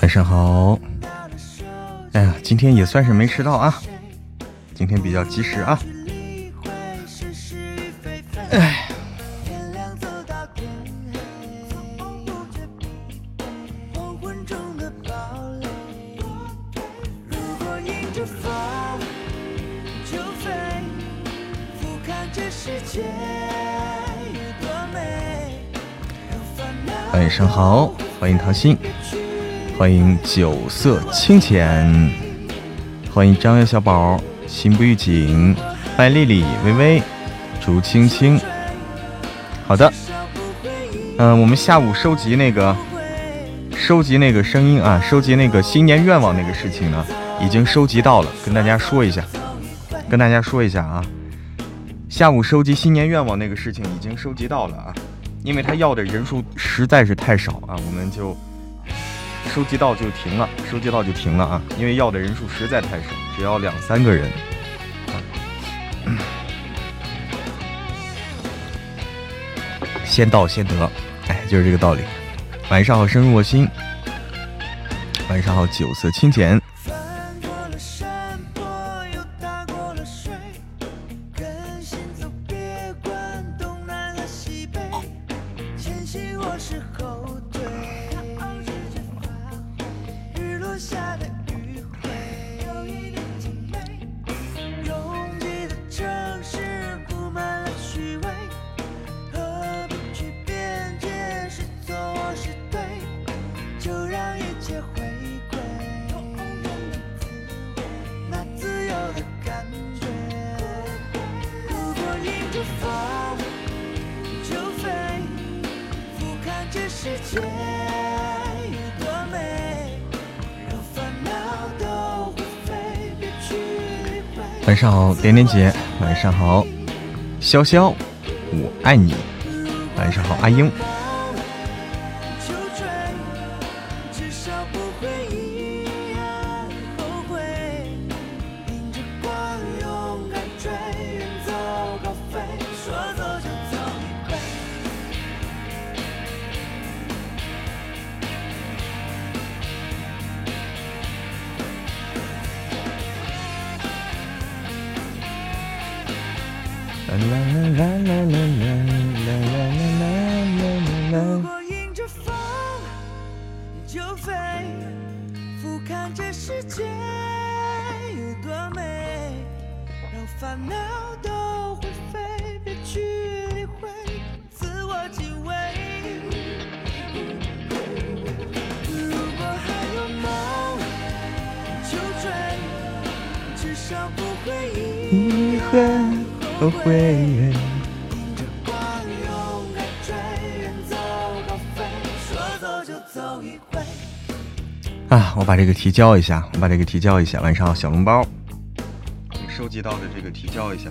晚上好。哎呀，今天也算是没迟到啊，今天比较及时啊。哎。晚上好，欢迎唐心，欢迎酒色清浅，欢迎张月小宝，心不预警，欢迎丽丽、微微、竹青青。好的，嗯，我们下午收集那个，收集那个声音啊，收集那个新年愿望那个事情呢，已经收集到了，跟大家说一下，跟大家说一下啊，下午收集新年愿望那个事情已经收集到了啊。因为他要的人数实在是太少啊，我们就收集到就停了，收集到就停了啊！因为要的人数实在太少，只要两三个人。先到先得，哎，就是这个道理。晚上好，深入我心。晚上好，酒色清浅。点点姐。晚上好，潇潇，我爱你。晚上好，阿英。啦啦啦啦啦啦啦啦啦啦啦！如果迎着风就飞，俯瞰这世界有多美，让烦恼都灰飞，别去理会，自我敬畏。如果还有梦就追，至少不会遗憾。啊，我把这个提交一下，我把这个提交一下。晚上，小笼包，你收集到的这个提交一下。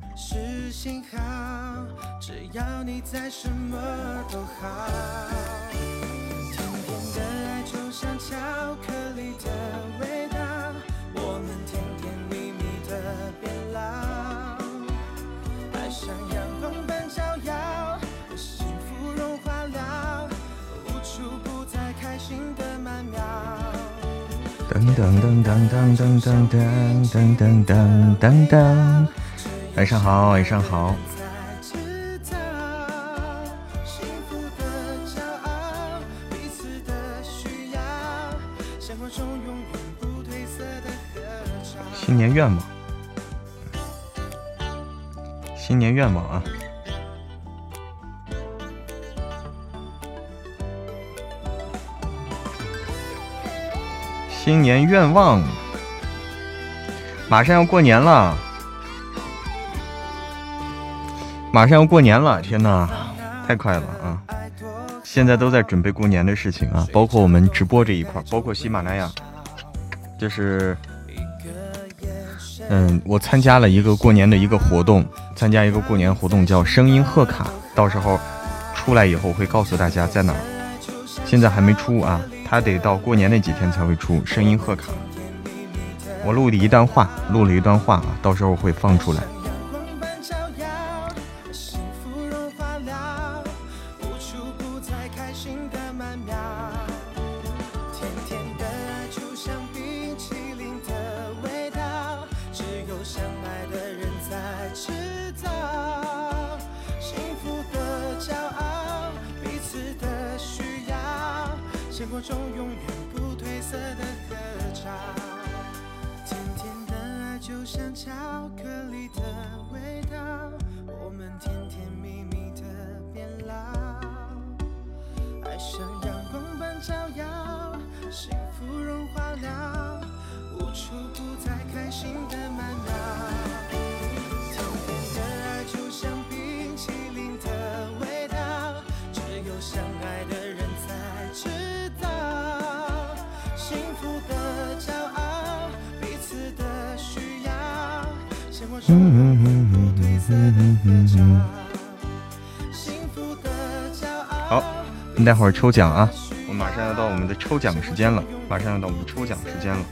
是信号，只要你在，什么都好。甜甜的爱就像巧克力的味道，我们甜甜蜜蜜的变老。爱像阳光般照耀，幸福融化了，无处不在，开心的曼妙。噔噔噔噔噔噔噔噔噔噔噔噔。晚上好，晚上好。新年愿望，新年愿望啊！新年愿望，马上要过年了，马上要过年了！天哪，太快了啊！现在都在准备过年的事情啊，包括我们直播这一块，包括喜马拉雅，就是。嗯，我参加了一个过年的一个活动，参加一个过年活动叫声音贺卡，到时候出来以后会告诉大家在哪儿。现在还没出啊，他得到过年那几天才会出声音贺卡。我录了一段话，录了一段话啊，到时候会放出来。待会儿抽奖啊！我马上要到我们的抽奖时间了，马上要到我们抽奖时间了。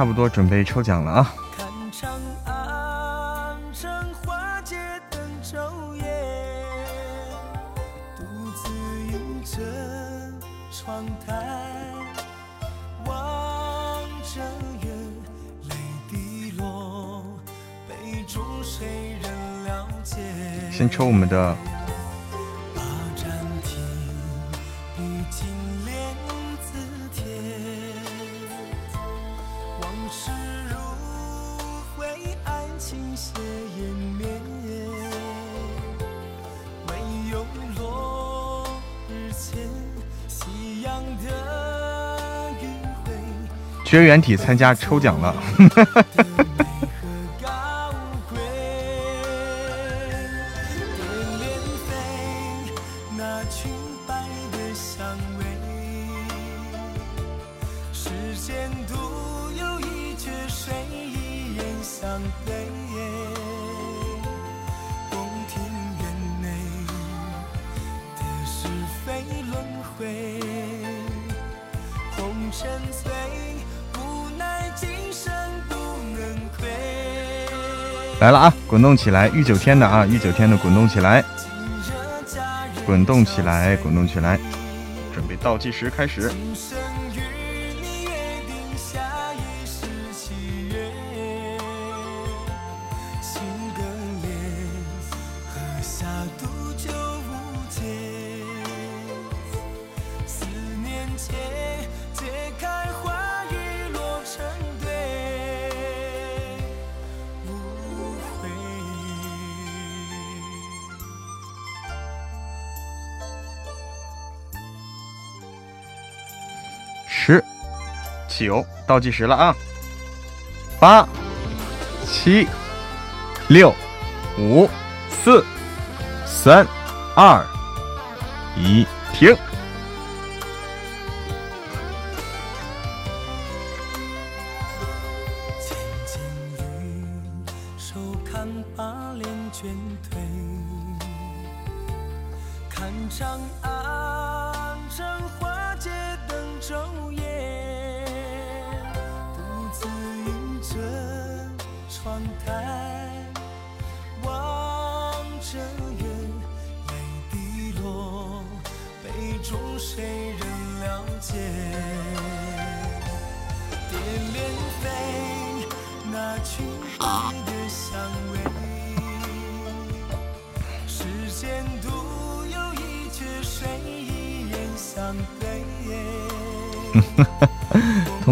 差不多准备抽奖了啊！先抽我们的。绝缘体参加抽奖了。滚动起来，御九天的啊，御九天的滚动起来，滚动起来，滚动起来，准备倒计时开始。倒计时了啊！八、七、六、五、四、三、二、一，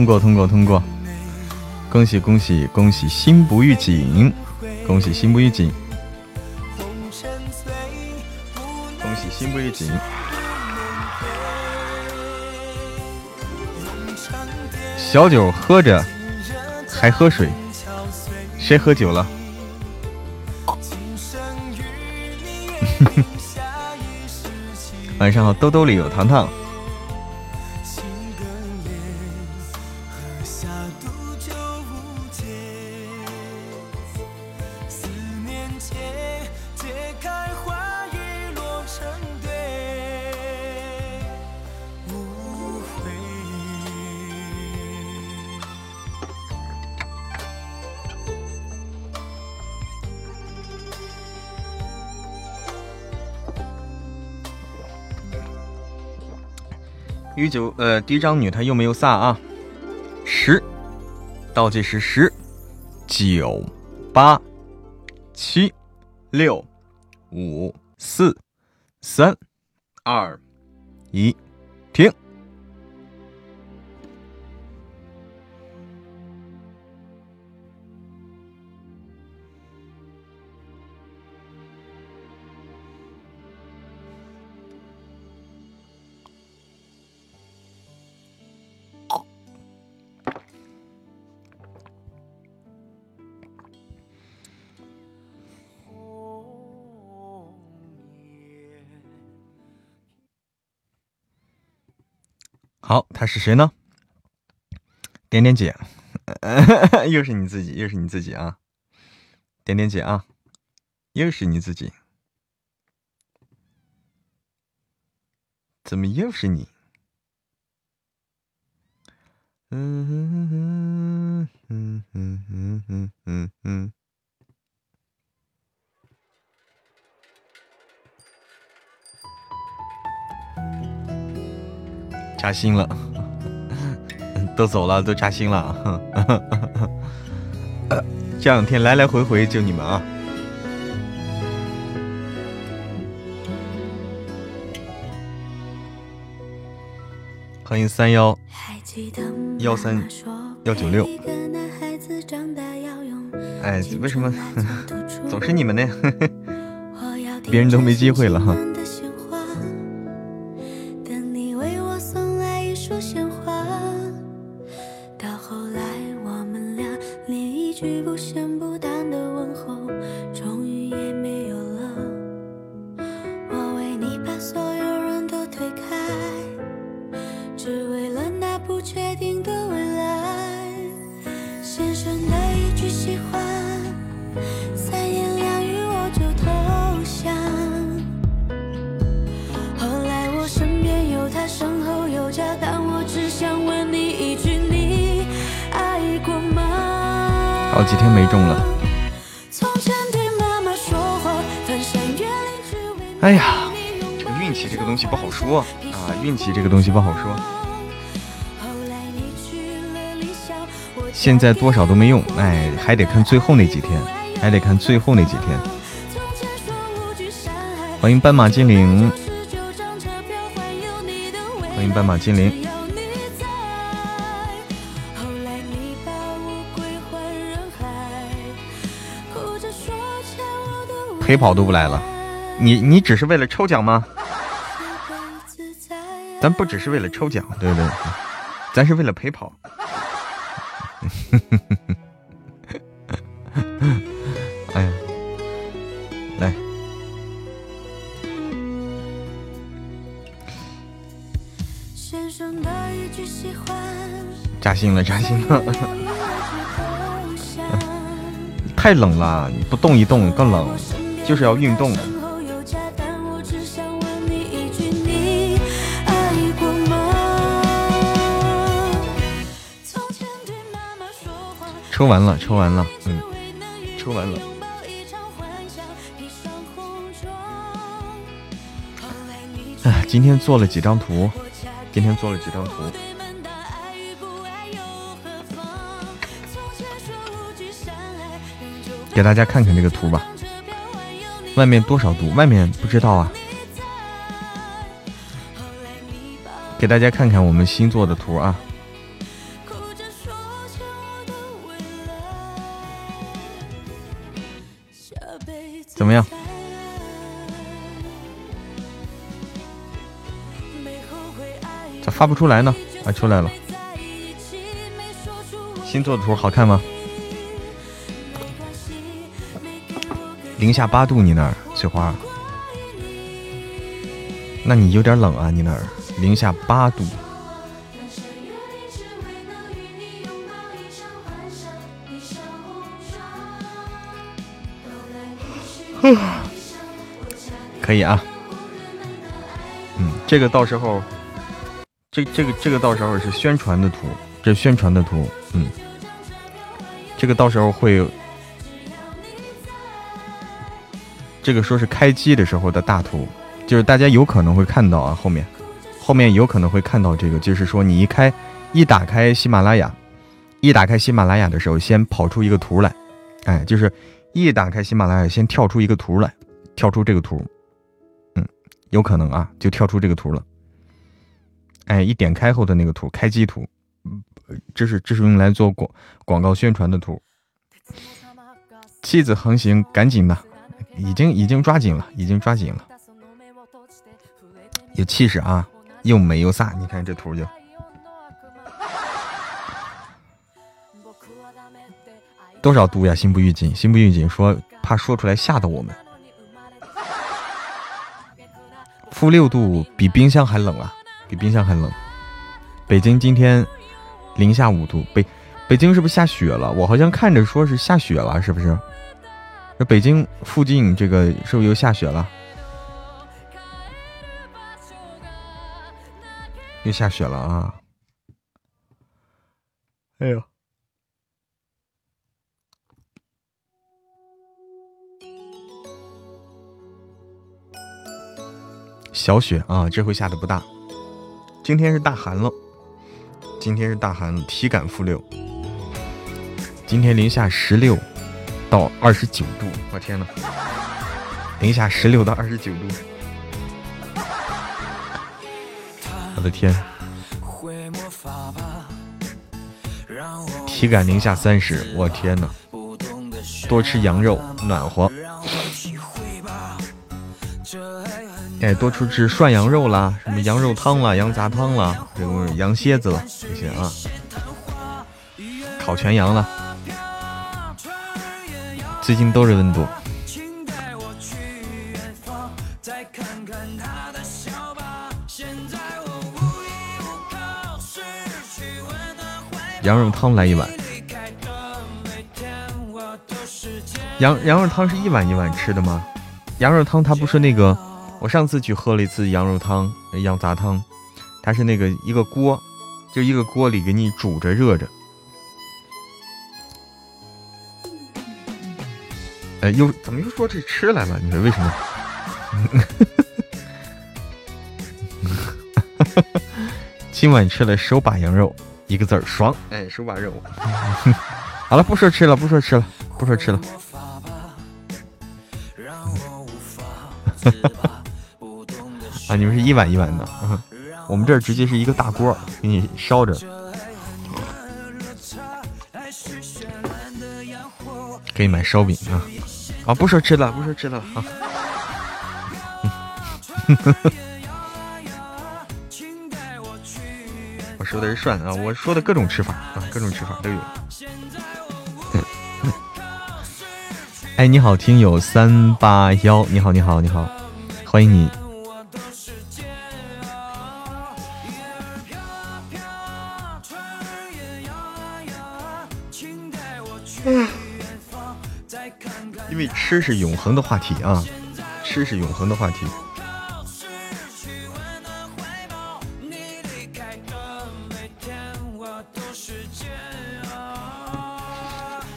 过，通过，通过！恭喜，恭喜，恭喜！心不预警，恭喜心不预警，恭喜心不预警。小酒喝着，还喝水，谁喝酒了？晚上好，兜兜里有糖糖。九，呃，第一张女，她又没有撒啊。十，倒计时十、九、八、七、六、五、四、三、二、一，好，他是谁呢？点点姐，又是你自己，又是你自己啊！点点姐啊，又是你自己，怎么又是你？嗯扎心了，都走了，都扎心了。这两天来来回回就你们啊！欢迎三幺幺三幺九六。哎，为什么 总是你们呢？别人都没机会了哈。好几天没中了，哎呀，这个运气，这个东西不好说啊，运气这个东西不好说。现在多少都没用，哎，还得看最后那几天，还得看最后那几天。欢迎斑马精灵。斑马精灵，陪跑都不来了，你你只是为了抽奖吗？咱不只是为了抽奖，对不对？咱是为了陪跑。心了，扎心了，太冷了，你不动一动更冷，就是要运动。抽完了，抽完了，嗯，抽完了。哎，今天做了几张图，今天做了几张图，给大家看看这个图吧。外面多少度？外面不知道啊。给大家看看我们新做的图啊。怎么样？咋发不出来呢？啊，出来了。新做的图好看吗？零下八度，你那儿翠花？那你有点冷啊，你那儿零下八度。可以啊，嗯，这个到时候，这这个这个到时候是宣传的图，这宣传的图，嗯，这个到时候会，这个说是开机的时候的大图，就是大家有可能会看到啊，后面后面有可能会看到这个，就是说你一开一打开喜马拉雅，一打开喜马拉雅的时候，先跑出一个图来，哎，就是。一打开喜马拉雅，先跳出一个图来，跳出这个图，嗯，有可能啊，就跳出这个图了。哎，一点开后的那个图，开机图，这是这是用来做广广告宣传的图。妻子横行，赶紧的，已经已经抓紧了，已经抓紧了，有气势啊，又美又飒，你看这图就。多少度呀？心不预警，心不预警，说怕说出来吓到我们。负六度比冰箱还冷啊，比冰箱还冷。北京今天零下五度，北北京是不是下雪了？我好像看着说是下雪了，是不是？这北京附近这个是不是又下雪了？又下雪了啊！哎呦！小雪啊，这回下的不大。今天是大寒了，今天是大寒，体感负六。今天零下十六到二十九度，我天呐，零下十六到二十九度，我的天！体感零下三十，我天呐，多吃羊肉，暖和。哎，多出吃涮羊肉啦，什么羊肉汤啦、羊杂汤啦，这个羊蝎子了这些啊，烤全羊了，最近都是温度。羊肉汤来一碗，羊羊肉汤是一碗一碗吃的吗？羊肉汤它不是那个。我上次去喝了一次羊肉汤、羊杂汤，它是那个一个锅，就一个锅里给你煮着热着。哎，又怎么又说这吃来了？你说为什么？今晚吃了手把羊肉，一个字儿爽。哎，手把肉。好了，不说吃了，不说吃了，不说吃了。啊，你们是一碗一碗的，我们这儿直接是一个大锅给你烧着，可以买烧饼啊！啊，不说吃的，不说吃的了啊。我说的是涮啊，我说的各种吃法啊，各种吃法都有。哎，你好，听友三八幺，你好，你好，你好，欢迎你。吃是永恒的话题啊，吃是永恒的话题。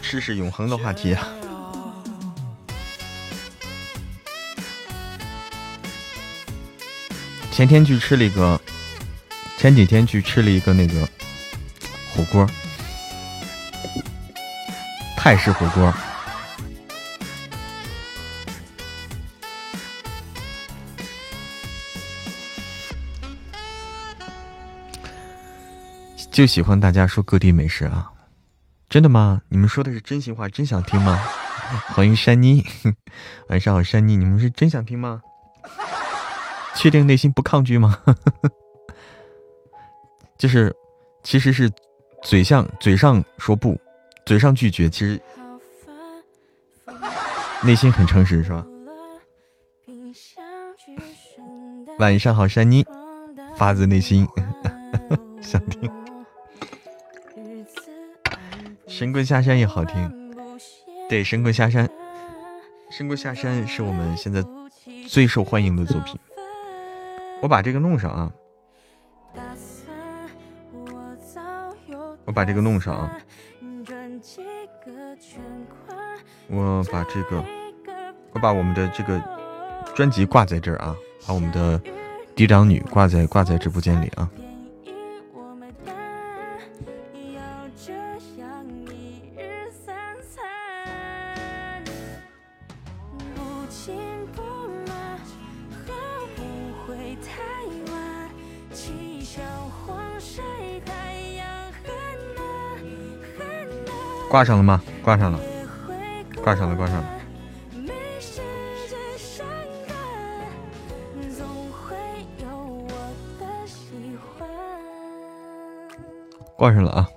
吃是永恒的话题啊！前天去吃了一个，前几天去吃了一个那个火锅，泰式火锅，就喜欢大家说各地美食啊。真的吗？你们说的是真心话，真想听吗？欢迎山妮，晚上好，山妮，你们是真想听吗？确定内心不抗拒吗？就是，其实是嘴上嘴上说不，嘴上拒绝，其实内心很诚实，是吧？晚上好，山妮，发自内心想听。神棍下山也好听，对，神棍下山，神棍下山是我们现在最受欢迎的作品。我把这个弄上啊，我把这个弄上啊，我把这个，我把我们的这个专辑挂在这儿啊，把我们的嫡长女挂在挂在直播间里啊。挂上了吗？挂上了，挂上了，挂上了，挂上了啊！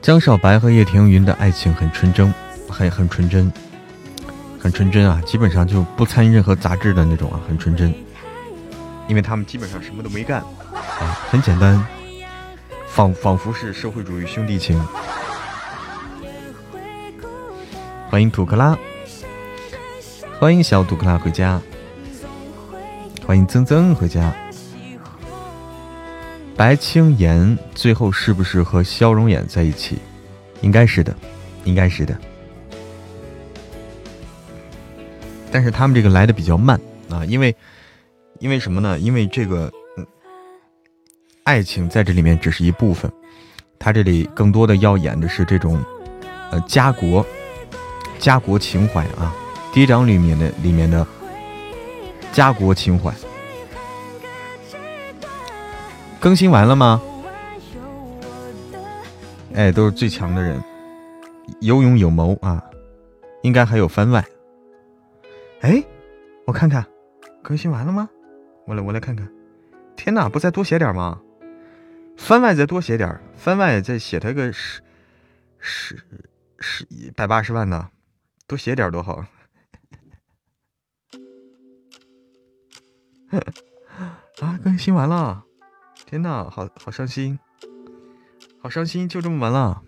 江少白和叶庭云的爱情很纯真，很很纯真，很纯真啊！基本上就不参与任何杂质的那种啊，很纯真。因为他们基本上什么都没干啊，很简单，仿仿佛是社会主义兄弟情。欢迎土克拉，欢迎小土克拉回家，欢迎曾曾回家。白青妍最后是不是和肖荣演在一起？应该是的，应该是的。但是他们这个来的比较慢啊，因为因为什么呢？因为这个爱情在这里面只是一部分，他这里更多的要演的是这种呃家国家国情怀啊，嫡长里面的里面的家国情怀。更新完了吗？哎，都是最强的人，有勇有谋啊！应该还有番外。哎，我看看，更新完了吗？我来，我来看看。天哪，不再多写点吗？番外再多写点，番外再写他个十十十一百八十万呢，多写点多好。啊，更新完了。天呐，好好伤心，好伤心，就这么完了。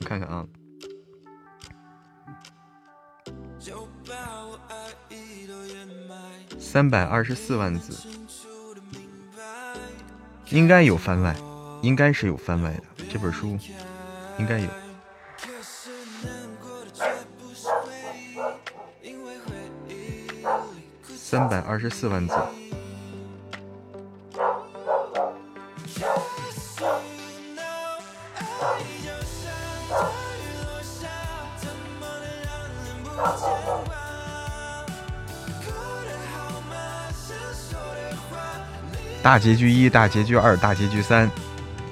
我看看啊，三百二十四万字，应该有番外，应该是有番外的。这本书应该有，三百二十四万字。大结局一，大结局二，大结局三，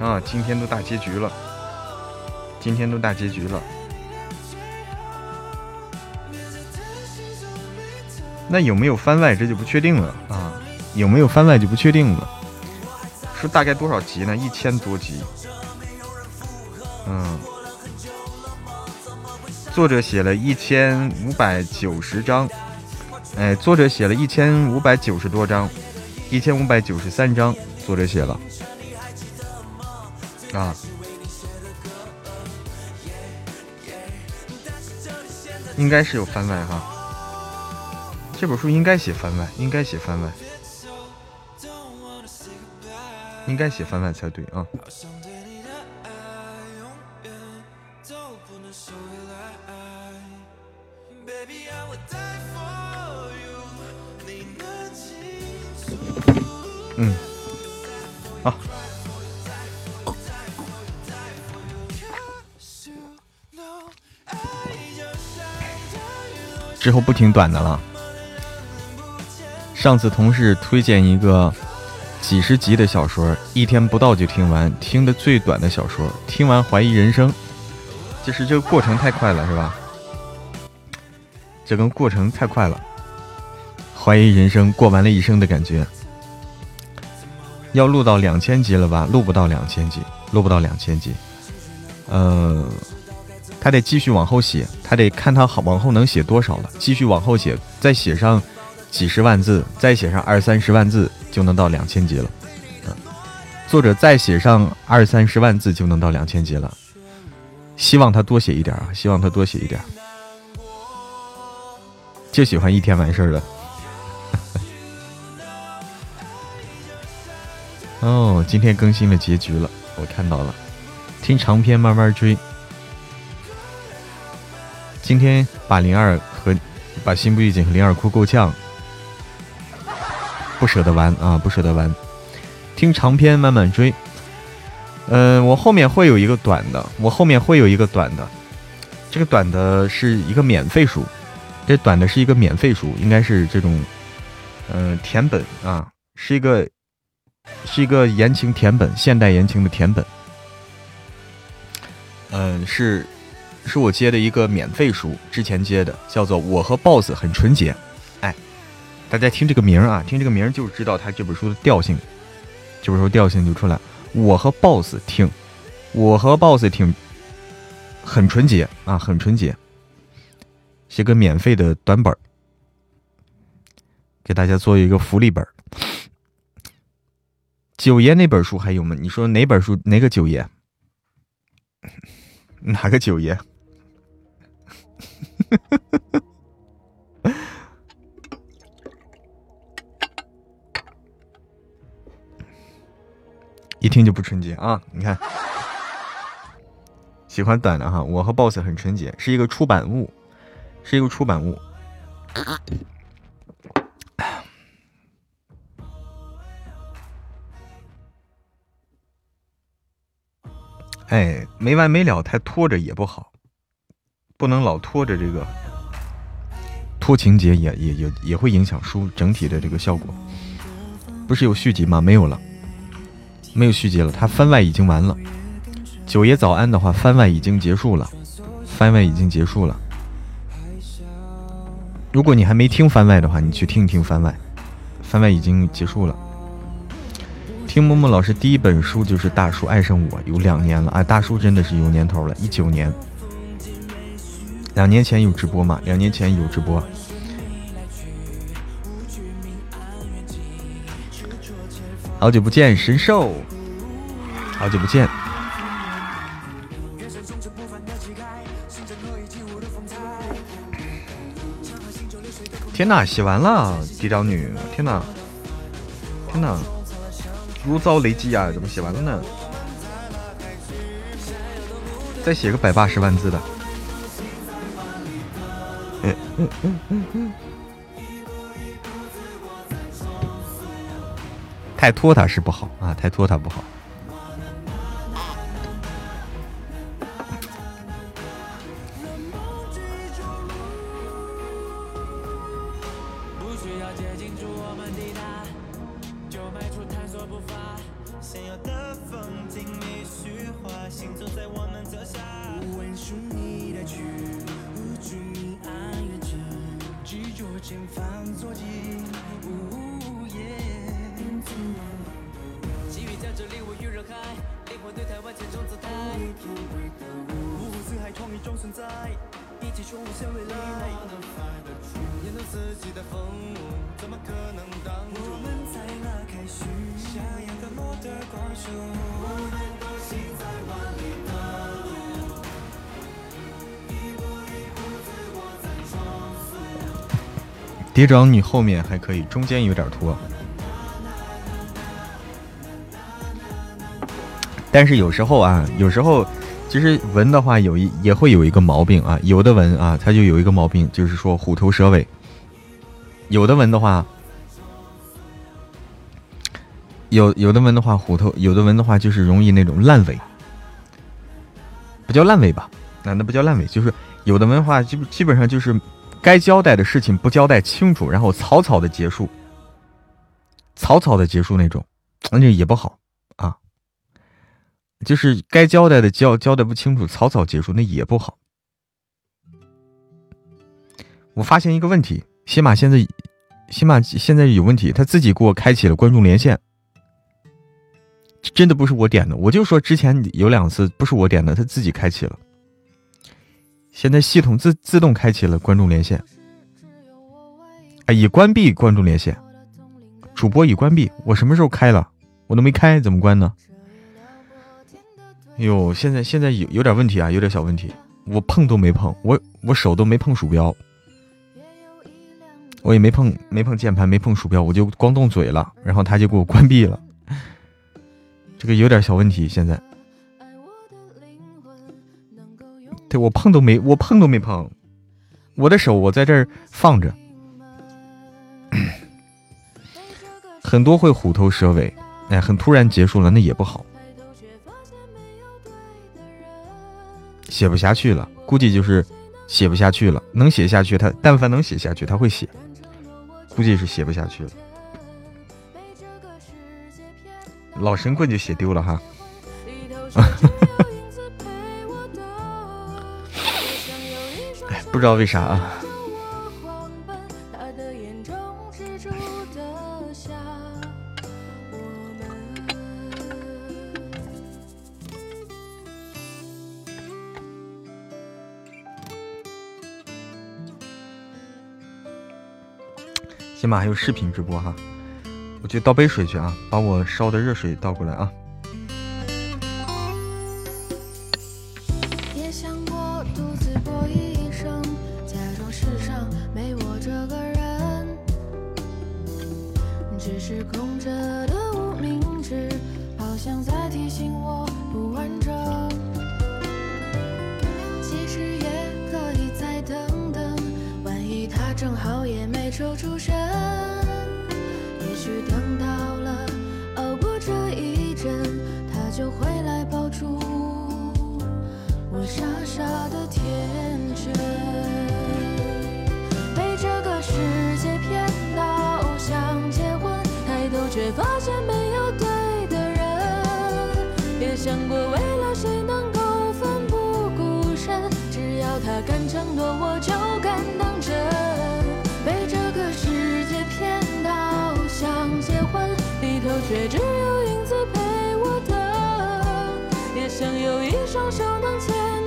啊，今天都大结局了，今天都大结局了。那有没有番外，这就不确定了啊，有没有番外就不确定了。说大概多少集呢？一千多集。嗯。作者写了一千五百九十章，哎，作者写了一千五百九十多章，一千五百九十三章，作者写了。啊，应该是有番外哈。这本书应该写番外，应该写番外，应该写番外才对啊。之后不听短的了。上次同事推荐一个几十集的小说，一天不到就听完，听的最短的小说，听完怀疑人生，就是这个过程太快了，是吧？这个过程太快了，怀疑人生，过完了一生的感觉。要录到两千集了吧？录不到两千集，录不到两千集。呃，他得继续往后写，他得看他好往后能写多少了，继续往后写，再写上。几十万字，再写上二三十万字就能到两千集了。嗯，作者再写上二三十万字就能到两千集了。希望他多写一点啊！希望他多写一点。就喜欢一天完事儿了。哦，今天更新了结局了，我看到了。听长篇慢慢追。今天把零二和把心不预警和零二哭够呛。不舍得玩啊，不舍得玩，听长篇慢慢追。嗯，我后面会有一个短的，我后面会有一个短的。这个短的是一个免费书，这短的是一个免费书，应该是这种，嗯，甜本啊，是一个是一个言情甜本，现代言情的甜本。嗯，是是我接的一个免费书，之前接的，叫做《我和 BOSS 很纯洁》。哎大家听这个名儿啊，听这个名儿就知道他这本书的调性，这本书调性就出来。我和 BOSS 听，我和 BOSS 挺，很纯洁啊，很纯洁。写个免费的短本儿给大家做一个福利本儿九爷那本书还有吗？你说哪本书？哪个九爷？哪个九爷？一听就不纯洁啊！你看，喜欢短的哈。我和 BOSS 很纯洁，是一个出版物，是一个出版物。哎，没完没了，太拖着也不好，不能老拖着这个，拖情节也也也也会影响书整体的这个效果。不是有续集吗？没有了。没有续集了，他番外已经完了。九爷早安的话，番外已经结束了，番外已经结束了。如果你还没听番外的话，你去听一听番外，番外已经结束了。听默默老师第一本书就是《大叔爱上我》，有两年了啊！大叔真的是有年头了，一九年，两年前有直播嘛？两年前有直播。好久不见，神兽！好久不见。天哪，写完了，嫡长女！天哪，天哪，如遭雷击啊！怎么写完了呢？再写个百八十万字的。嗯嗯嗯嗯嗯。太拖沓是不好啊，太拖沓不好。蝶长你后面还可以，中间有点拖。但是有时候啊，有时候其实纹的话有一也会有一个毛病啊，有的纹啊，它就有一个毛病，就是说虎头蛇尾。有的纹的话，有有的纹的话虎头，有的纹的话就是容易那种烂尾，不叫烂尾吧？那那不叫烂尾，就是有的纹的话基基本上就是。该交代的事情不交代清楚，然后草草的结束，草草的结束那种，那就也不好啊。就是该交代的交交代不清楚，草草结束那也不好。我发现一个问题，喜马现在，喜马现在有问题，他自己给我开启了观众连线，真的不是我点的，我就说之前有两次不是我点的，他自己开启了。现在系统自自动开启了观众连线，啊，已关闭观众连线，主播已关闭。我什么时候开了？我都没开，怎么关呢？哟，现在现在有有点问题啊，有点小问题。我碰都没碰，我我手都没碰鼠标，我也没碰没碰键盘，没碰鼠标，我就光动嘴了，然后他就给我关闭了。这个有点小问题，现在。对我碰都没，我碰都没碰，我的手我在这儿放着，很多会虎头蛇尾，哎，很突然结束了，那也不好，写不下去了，估计就是写不下去了。能写下去，他但凡能写下去，他会写，估计是写不下去了。老神棍就写丢了哈。不知道为啥啊？起码还有视频直播哈，我去倒杯水去啊，把我烧的热水倒过来啊。发现没有对的人，也想过为了谁能够奋不顾身，只要他敢承诺，我就敢当真。被这个世界骗到想结婚，里头却只有影子陪我等，也想有一双手能牵。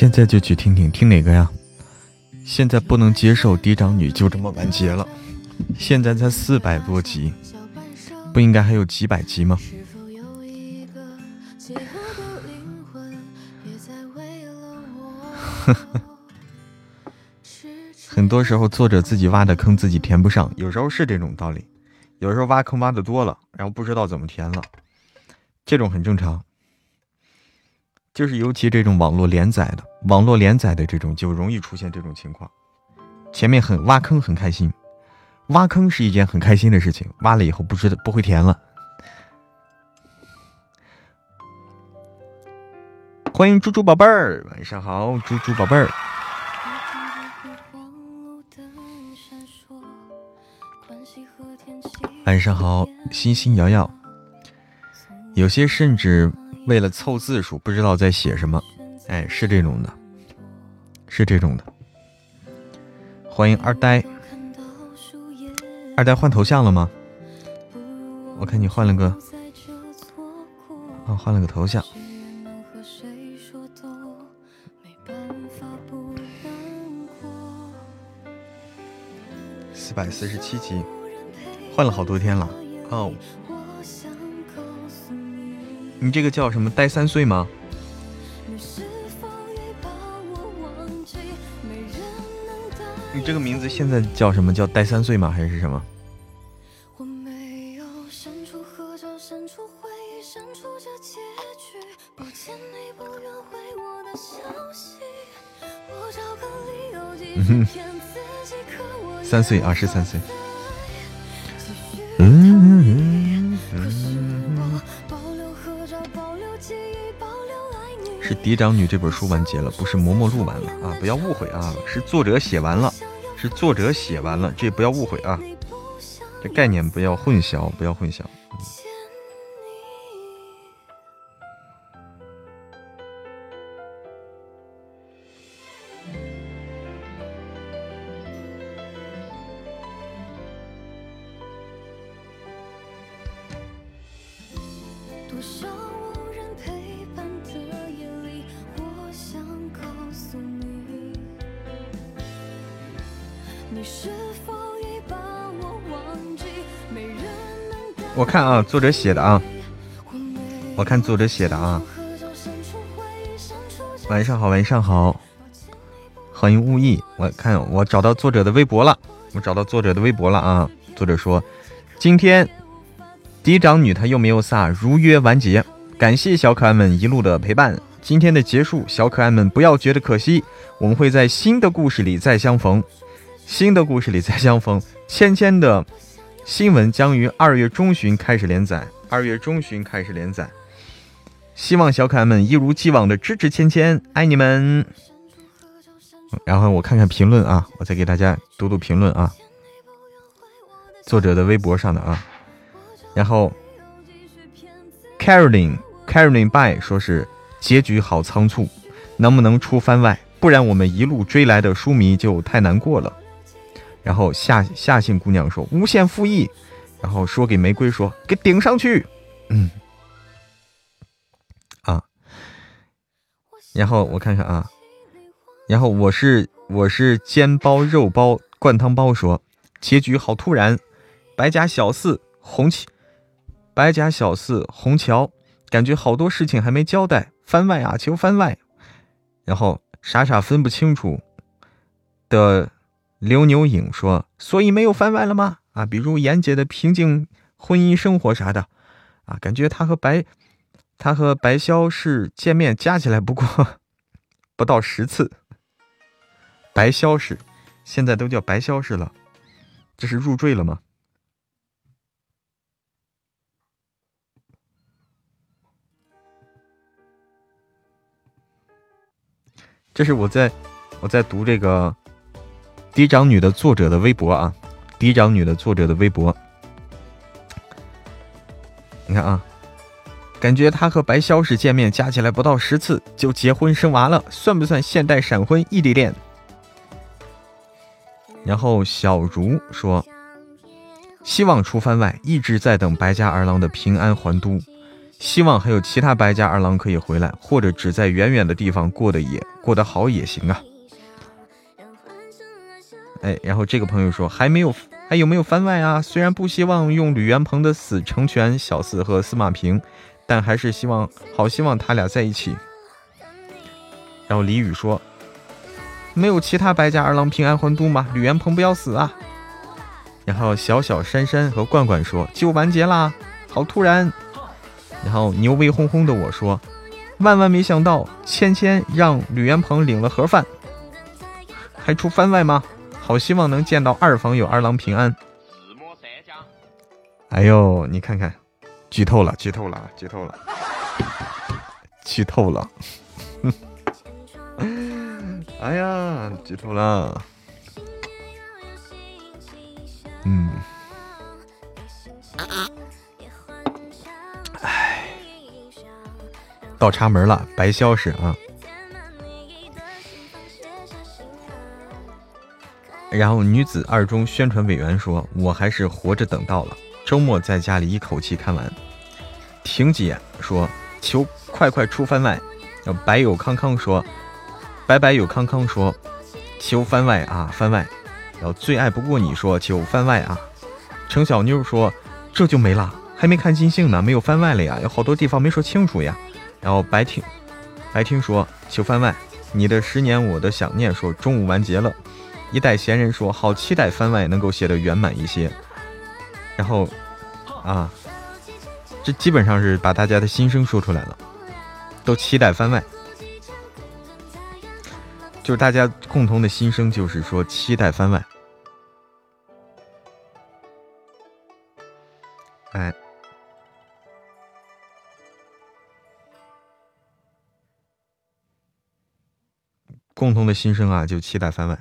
现在就去听听，听哪个呀？现在不能接受嫡长女就这么完结了。现在才四百多集，不应该还有几百集吗？很多时候作者自己挖的坑自己填不上，有时候是这种道理。有时候挖坑挖的多了，然后不知道怎么填了，这种很正常。就是尤其这种网络连载的，网络连载的这种就容易出现这种情况。前面很挖坑很开心，挖坑是一件很开心的事情，挖了以后不知道不会填了。欢迎猪猪宝贝儿，晚上好，猪猪宝贝儿。晚上好，星星瑶瑶。有些甚至。为了凑字数，不知道在写什么。哎，是这种的，是这种的。欢迎二呆，二呆换头像了吗？我看你换了个，啊，换了个头像。四百四十七级，换了好多天了。哦，你这个叫什么？呆三岁吗？你这个名字现在叫什么？叫呆三岁吗？还是什么？三岁啊，十三岁。嫡长女》这本书完结了，不是《嬷嬷录》完了啊！不要误会啊，是作者写完了，是作者写完了，这不要误会啊，这概念不要混淆，不要混淆。看啊，作者写的啊，我看作者写的啊。晚上好，晚上好，欢迎雾意。我看我找到作者的微博了，我找到作者的微博了啊。作者说，今天嫡长女她又没有撒，如约完结。感谢小可爱们一路的陪伴。今天的结束，小可爱们不要觉得可惜，我们会在新的故事里再相逢。新的故事里再相逢。芊芊的。新闻将于二月中旬开始连载，二月中旬开始连载。希望小可爱们一如既往的支持芊芊，爱你们。然后我看看评论啊，我再给大家读读评论啊，作者的微博上的啊。然后，Caroline Caroline by 说是结局好仓促，能不能出番外？不然我们一路追来的书迷就太难过了。然后夏夏姓姑娘说无限复议，然后说给玫瑰说给顶上去，嗯，啊，然后我看看啊，然后我是我是煎包肉包灌汤包说结局好突然，白家小四红旗，白家小四红桥，感觉好多事情还没交代，番外啊求番外，然后傻傻分不清楚的。刘牛影说：“所以没有番外了吗？啊，比如严姐的平静婚姻生活啥的，啊，感觉他和白，他和白潇是见面加起来不过不到十次。白潇是，现在都叫白潇是了，这是入赘了吗？这是我在我在读这个。”嫡长女的作者的微博啊，嫡长女的作者的微博，你看啊，感觉他和白萧是见面加起来不到十次就结婚生娃了，算不算现代闪婚异地恋？然后小茹说，希望出番外，一直在等白家二郎的平安还都，希望还有其他白家二郎可以回来，或者只在远远的地方过得也过得好也行啊。哎，然后这个朋友说还没有，还有没有番外啊？虽然不希望用吕元鹏的死成全小四和司马平，但还是希望，好希望他俩在一起。然后李宇说，没有其他白家二郎平安还都吗？吕元鹏不要死啊！然后小小珊珊和罐罐说就完结啦，好突然。然后牛威轰轰的我说，万万没想到芊芊让吕元鹏领了盒饭，还出番外吗？好希望能见到二房有二郎平安。哎呦，你看看，剧透了，剧透了，剧透了，剧透了。哎呀，剧透了。嗯。哎。倒插门了，白消失啊。然后女子二中宣传委员说：“我还是活着等到了，周末在家里一口气看完。”婷姐说：“求快快出番外。”白有康康说：“白白有康康说，求番外啊番外。”然后最爱不过你说：“求番外啊。”程小妞说：“这就没了，还没看尽兴呢，没有番外了呀，有好多地方没说清楚呀。”然后白听白听说：“求番外。”你的十年我的想念说：“中午完结了。”一代闲人说：“好期待番外能够写的圆满一些。”然后，啊，这基本上是把大家的心声说出来了，都期待番外，就是大家共同的心声，就是说期待番外。哎，共同的心声啊，就期待番外。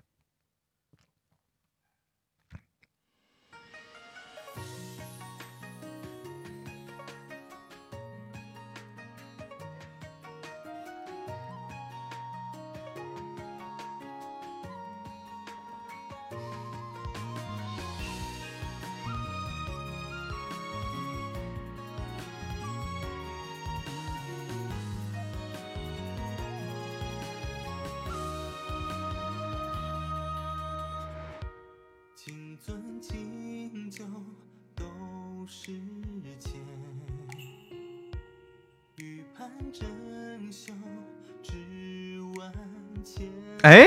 哎，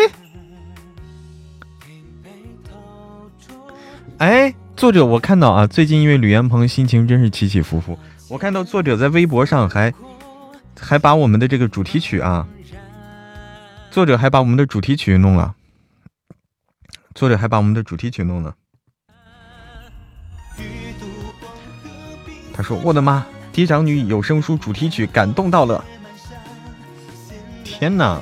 哎，作者我看到啊，最近因为吕彦鹏心情真是起起伏伏，我看到作者在微博上还还把我们的这个主题曲啊，作者还把我们的主题曲弄了，作者还把我们的主题曲弄了，他说我的妈，嫡长女有声书主题曲感动到了，天哪！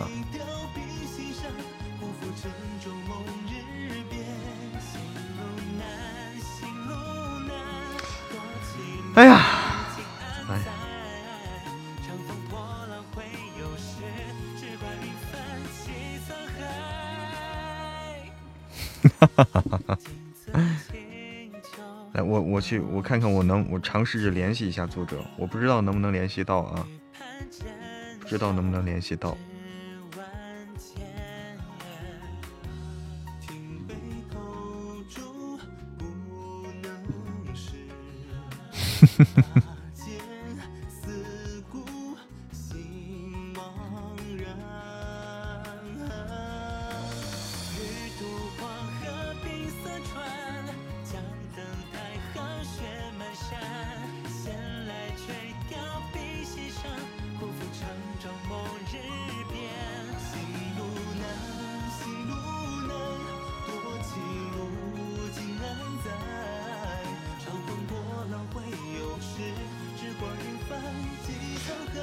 哈 来，我我去，我看看，我能，我尝试着联系一下作者，我不知道能不能联系到啊，不知道能不能联系到。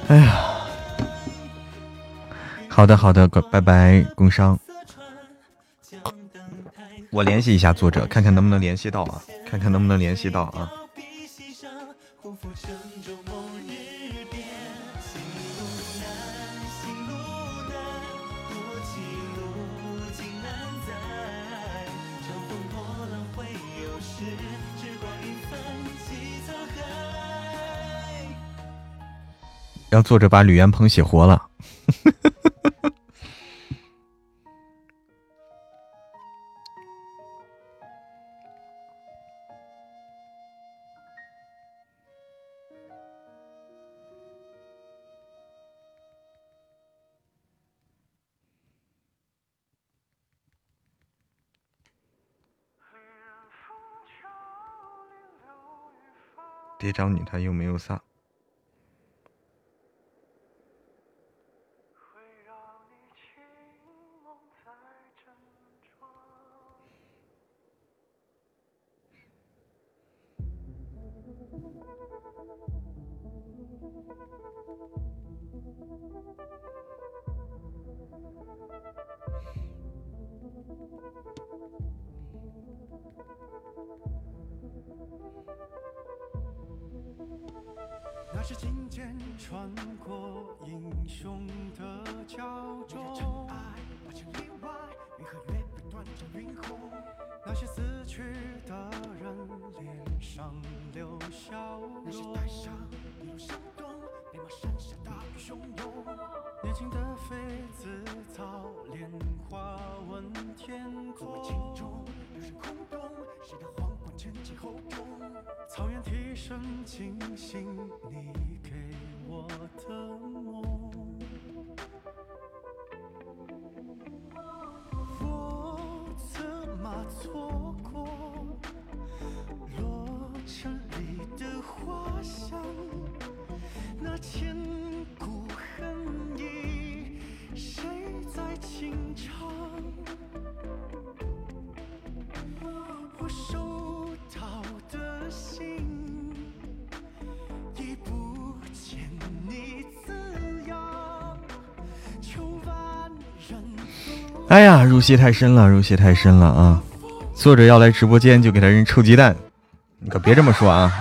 哎呀，好的好的，拜拜工商，我联系一下作者，看看能不能联系到啊，看看能不能联系到啊。作者把吕元鹏写活了。爹找你，他又没有撒。哎呀，入戏太深了，入戏太深了啊！作者要来直播间就给他扔臭鸡蛋，你可别这么说啊！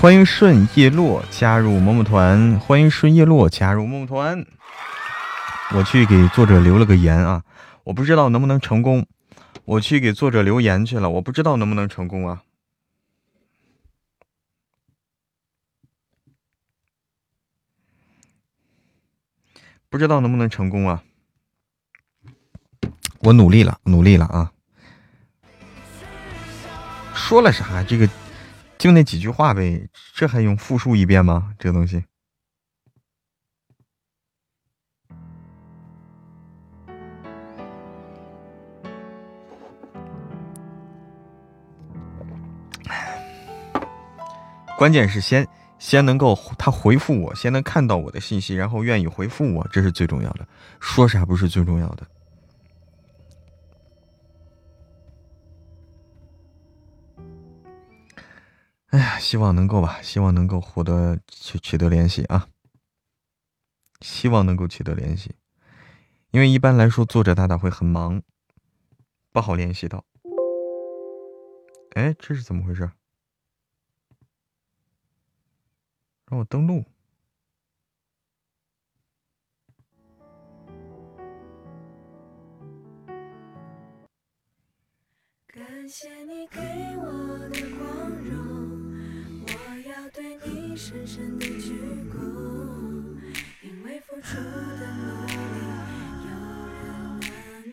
欢迎顺叶落加入某某团，欢迎顺叶落加入某某团。我去给作者留了个言啊，我不知道能不能成功。我去给作者留言去了，我不知道能不能成功啊，不知道能不能成功啊。我努力了，努力了啊。说了啥？这个。就那几句话呗，这还用复述一遍吗？这个东西。关键是先先能够他回复我，先能看到我的信息，然后愿意回复我，这是最重要的。说啥不是最重要的。哎呀，希望能够吧，希望能够获得取取得联系啊，希望能够取得联系，因为一般来说作者大大会很忙，不好联系到。哎，这是怎么回事？让我登录。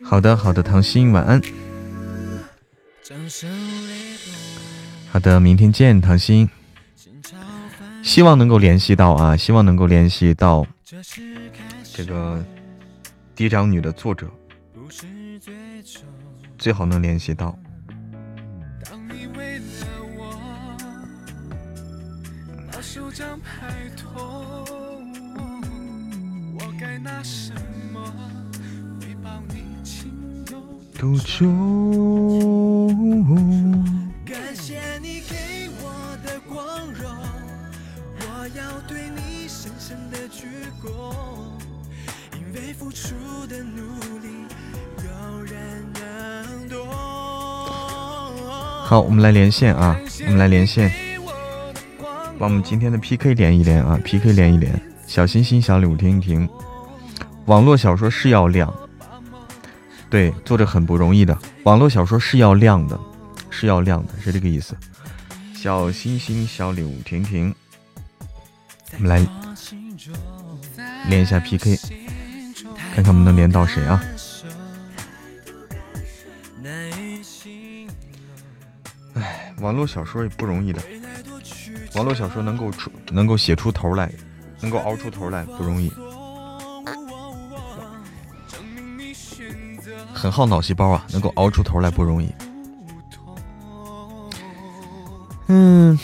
好的，好的，唐心，晚安。好的，明天见，唐心。希望能够联系到啊，希望能够联系到这个《嫡长女》的作者，最好能联系到。独处。感谢你给我的光荣，我要对你深深的鞠躬，因为付出的努力，有人能懂。好，我们来连线啊，我们来连线，把我们今天的 PK 连一连啊，PK 连一连，小心心，小礼物停一停。网络小说是要亮。对，做着很不容易的。网络小说是要亮的，是要亮的，是这个意思。小星星，小礼物，婷婷，我们来连一下 PK，看看我们能连到谁啊？哎，网络小说也不容易的，网络小说能够出，能够写出头来，能够熬出头来，不容易。很耗脑细胞啊，能够熬出头来不容易。嗯，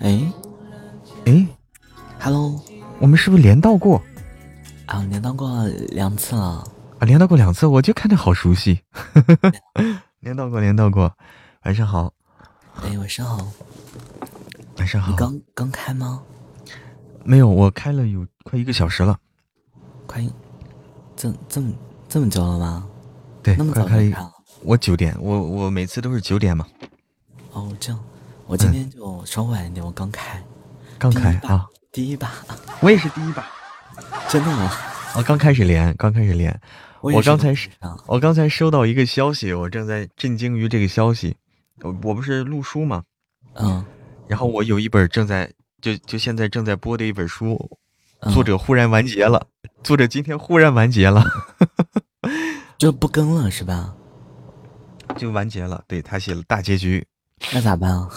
哎，哎，Hello，我们是不是连到过？啊，连到过两次了。啊，连到过两次，我就看着好熟悉。连到过，连到过。晚上好。哎，晚上好。晚上好。你刚刚开吗？没有，我开了有快一个小时了。快。这这么这么久了吗？对，那么早开。我九点，我我每次都是九点嘛。哦，这样，我今天就稍晚一点，我刚开。刚开啊！第一把。我也是第一把。真的吗？我刚开始连，刚开始连。我刚才是，我刚才收到一个消息，我正在震惊于这个消息。我我不是录书吗？嗯。然后我有一本正在，就就现在正在播的一本书。作者忽然完结了，作者今天忽然完结了，就不更了是吧？就完结了，对他写了大结局，那咋办啊？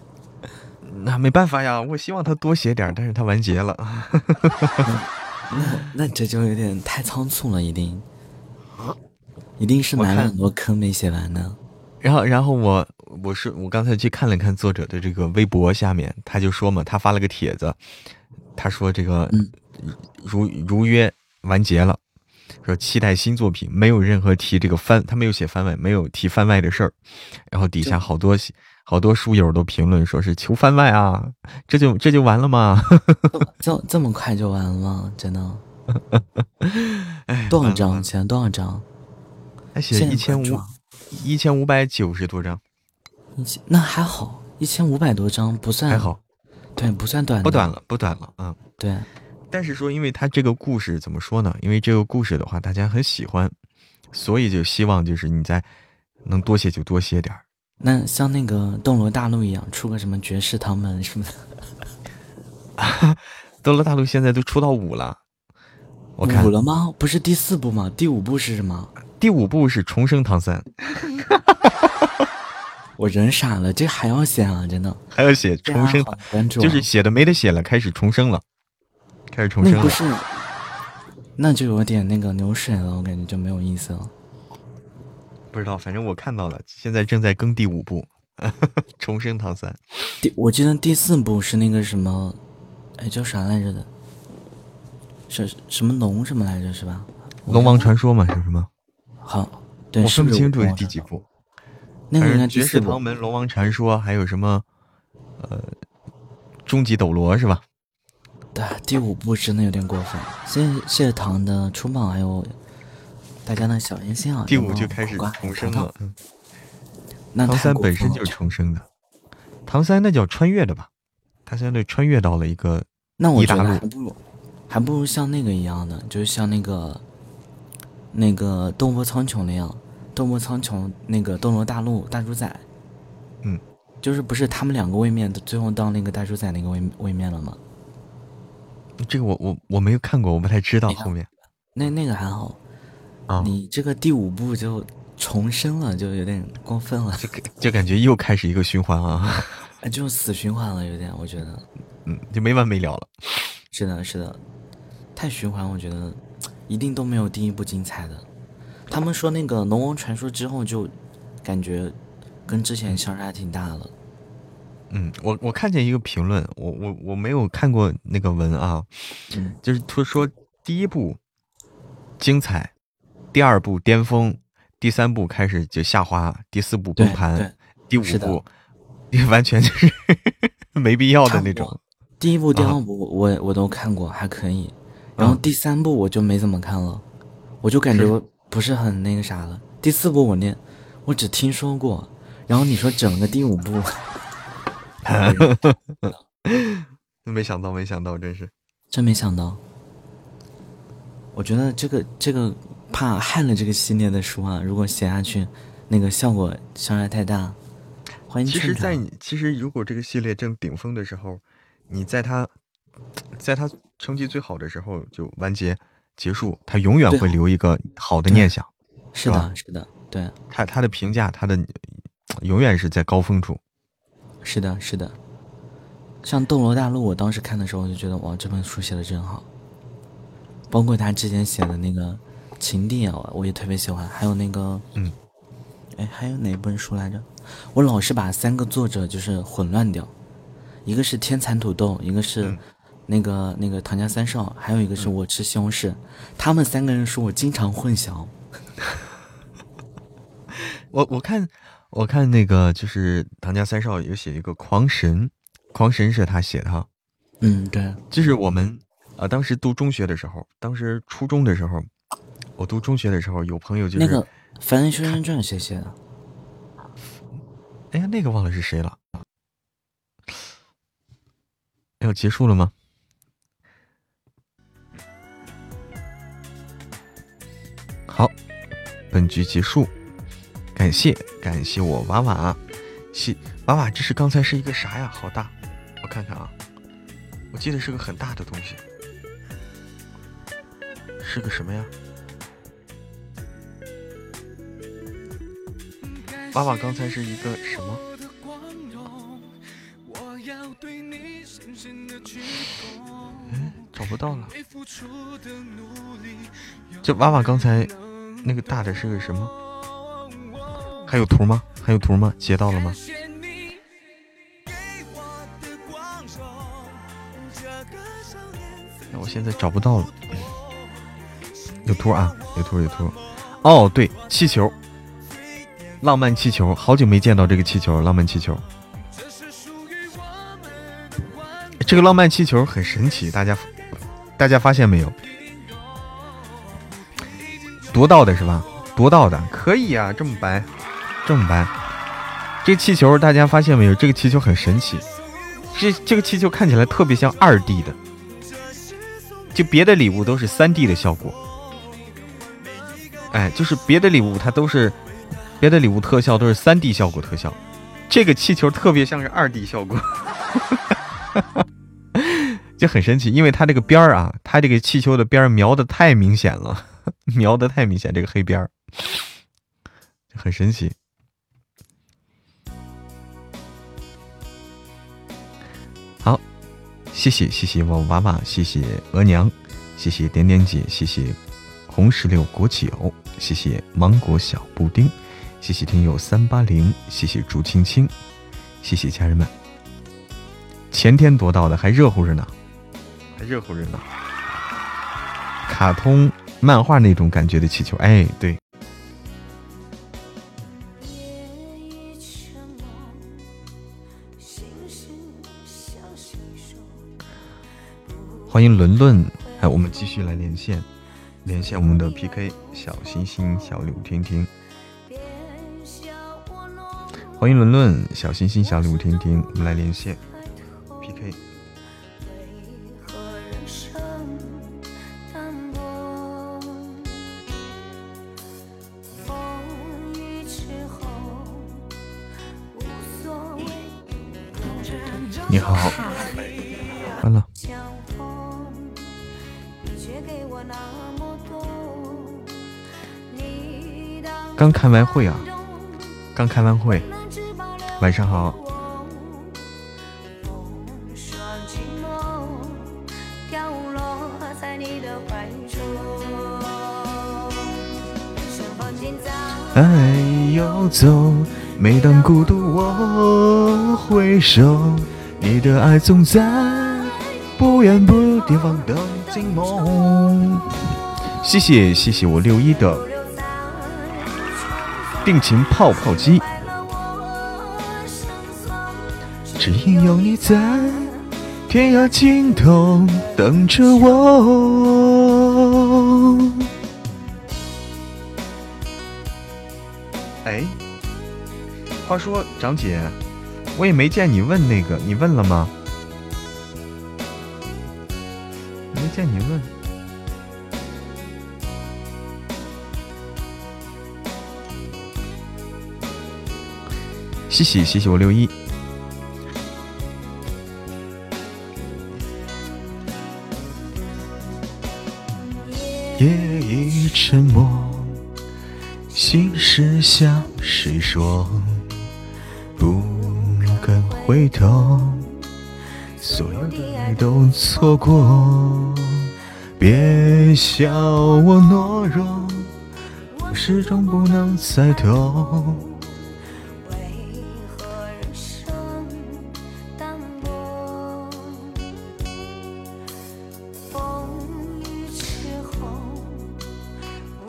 那没办法呀，我希望他多写点，但是他完结了。那那这就有点太仓促了，一定，一定是埋了很多坑没写完呢。然后，然后我我是我刚才去看了看作者的这个微博下面，他就说嘛，他发了个帖子。他说：“这个如如约完结了，说期待新作品，没有任何提这个番，他没有写番外，没有提番外的事儿。然后底下好多好多书友都评论说是求番外啊，这就这就完了吗？这这么快就完了？真的？多少章？写了多少章？他写一千五一千五百九十多章，一千那还好，一千五百多章不算还好。”对，不算短，不短了，不短了，嗯，对。但是说，因为他这个故事怎么说呢？因为这个故事的话，大家很喜欢，所以就希望就是你在能多写就多写点儿。那像那个《斗罗大陆》一样，出个什么绝世唐门什么的。斗罗大陆现在都出到五了，我看五了吗？不是第四部吗？第五部是什么？第五部是重生唐三。我人傻了，这还要写啊！真的还要写重生，就是写的没得写了，开始重生了，开始重生了。不是，那就有点那个流水了，我感觉就没有意思了。不知道，反正我看到了，现在正在更第五部《重生唐三》。第我记得第四部是那个什么，哎，叫啥来着的？是什么龙什么来着？是吧？龙王传说嘛，是什么？好，我分不清楚是第几部。那个绝世唐门、龙王传说，还有什么？呃，终极斗罗是吧？对，第五部真的有点过分。谢谢唐的出榜，还有大家的小心心啊！第五就开始重生了。那唐三本身就是重生的，唐三那叫穿越的吧？他相对穿越到了一个那我觉得还不如还不如像那个一样的，就是像那个那个斗破苍穹那样。斗魔苍穹那个斗罗大陆大主宰，嗯，就是不是他们两个位面，最后到那个大主宰那个位位面了吗？这个我我我没有看过，我不太知道后面。那那个还好啊，你这个第五部就重生了，就有点过分了。就就感觉又开始一个循环啊，就死循环了，有点，我觉得，嗯，就没完没了了。是的，是的，太循环，我觉得一定都没有第一部精彩的。他们说那个《龙王传说》之后就感觉跟之前相差挺大了。嗯，我我看见一个评论，我我我没有看过那个文啊，嗯，就是他说第一部精彩，第二部巅峰，第三部开始就下滑，第四部崩盘，第五部完全就是 没必要的那种。第一部、第二部我我都看过，还可以，然后第三部我就没怎么看了，我就感觉不是很那个啥了。第四部我念我只听说过，然后你说整个第五部。没想到，没想到，真是，真没想到。我觉得这个这个怕害了这个系列的书啊，如果写下去，那个效果伤害太大。欢迎。其实，在你其实如果这个系列正顶峰的时候，你在它在它成绩最好的时候就完结结束，他永远会留一个好的念想。是的，是的，对。他他的评价，他的永远是在高峰处。是的，是的，像《斗罗大陆》，我当时看的时候，我就觉得哇，这本书写的真好。包括他之前写的那个《情帝》啊，我也特别喜欢。还有那个，嗯，哎，还有哪本书来着？我老是把三个作者就是混乱掉，一个是天蚕土豆，一个是那个那个唐家三少，还有一个是我吃西红柿，他们三个人说我经常混淆。我我看。我看那个就是唐家三少有写一个狂神，狂神是他写的，嗯，对，就是我们啊，当时读中学的时候，当时初中的时候，我读中学的时候，有朋友就是那个《凡人修仙传》谁写的？哎呀，那个忘了是谁了。要结束了吗？好，本局结束。感谢感谢我娃娃，谢娃娃，这是刚才是一个啥呀？好大，我看看啊，我记得是个很大的东西，是个什么呀？娃娃刚才是一个什么？找不到了。这娃娃刚才那个大的是个什么？还有图吗？还有图吗？截到了吗？那我现在找不到了。有图啊，有图有图。哦，对，气球，浪漫气球，好久没见到这个气球，浪漫气球。这个浪漫气球很神奇，大家大家发现没有？夺到的是吧？夺到的，可以啊，这么白。这么白，这个气球大家发现没有？这个气球很神奇，这这个气球看起来特别像二 D 的，就别的礼物都是三 D 的效果，哎，就是别的礼物它都是别的礼物特效都是三 D 效果特效，这个气球特别像是二 D 效果，就很神奇，因为它这个边儿啊，它这个气球的边儿描的太明显了，描的太明显，这个黑边儿很神奇。好谢谢谢谢我娃娃，谢谢额娘，谢谢点点姐，谢谢红石榴果酒，谢谢芒果小布丁，谢谢听友三八零，谢谢朱青青，谢谢家人们。前天夺到的还热乎着呢，热乎着呢。卡通漫画那种感觉的气球，哎，对。欢迎伦伦，哎，我们继续来连线，连线我们的 PK 小星星小礼物听听。欢迎伦伦，小星星小礼物听听，我们来连线 PK。你好，完了。刚开完会啊，刚开完会，晚上好。爱要走，每当孤独我回首，你的爱总在不远不远地方等进梦。谢谢谢谢我六一的定情泡泡机，只因有你在天涯尽头等着我。哎，话说张姐，我也没见你问那个，你问了吗？没见你问。谢谢谢谢我六一。夜已沉默，心事向谁说？回头，所有的爱都错过。别笑我懦弱，我始终不能猜透。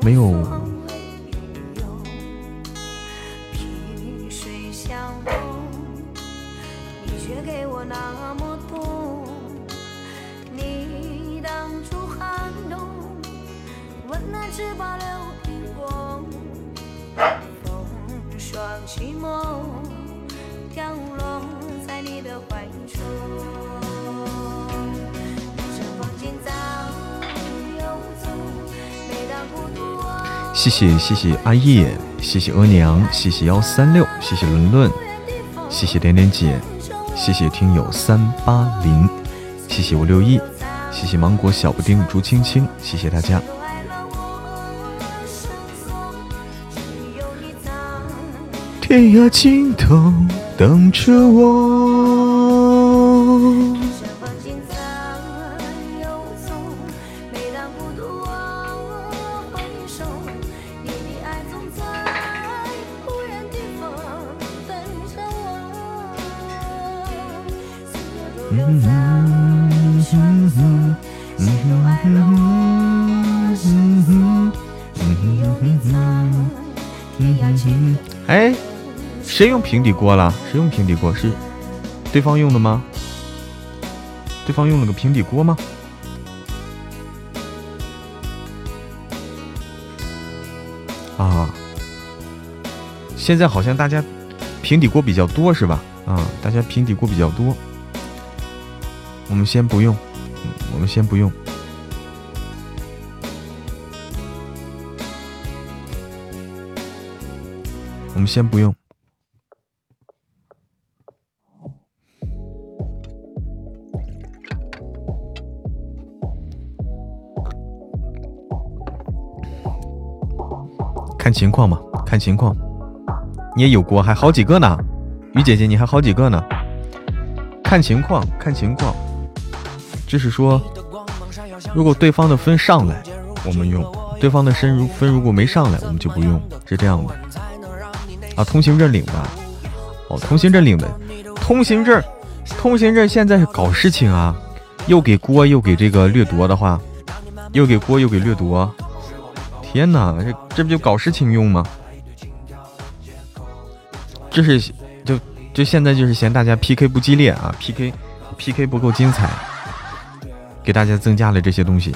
没有。谢谢谢阿叶，谢谢额娘，谢谢幺三六，谢谢伦伦，谢谢点点姐，谢谢听友三八零，谢谢五六一，谢谢芒果小布丁朱青青，谢谢大家。天涯尽头等着我。谁用平底锅了？谁用平底锅？是对方用的吗？对方用了个平底锅吗？啊，现在好像大家平底锅比较多是吧？啊，大家平底锅比较多，我们先不用，我们先不用，我们先不用。看情况嘛，看情况。你也有锅，还好几个呢。雨姐姐，你还好几个呢。看情况，看情况。就是说，如果对方的分上来，我们用；对方的身如分如果没上来，我们就不用。是这样的。啊，通行证领吧。哦，通行证领的。通行证，通行证现在是搞事情啊，又给锅又给这个掠夺的话，又给锅又给掠夺。天哪，这这不就搞事情用吗？这是就就现在就是嫌大家 PK 不激烈啊，PK PK 不够精彩，给大家增加了这些东西。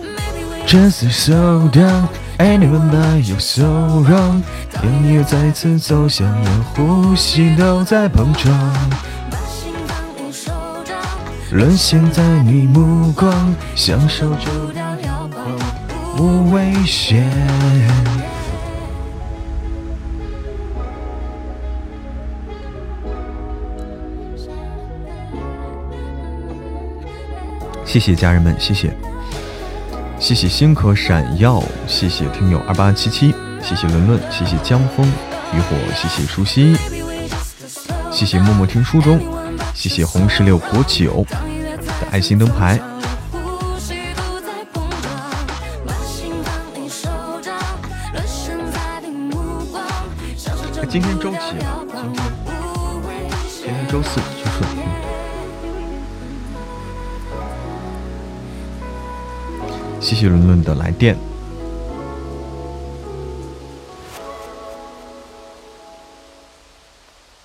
Just so down anyone but you, so wrong 音乐再次奏响连呼吸都在碰撞把心放手掌沦陷在你目光享受着无摇危险谢谢家人们谢谢。谢谢星河闪耀，谢谢听友二八七七，谢谢伦伦，谢谢江风渔火，谢谢舒心，谢谢默默听书中。谢谢红石榴果酒的爱心灯牌。今天周几啊？今天今天周四，谢谢伦伦的来电。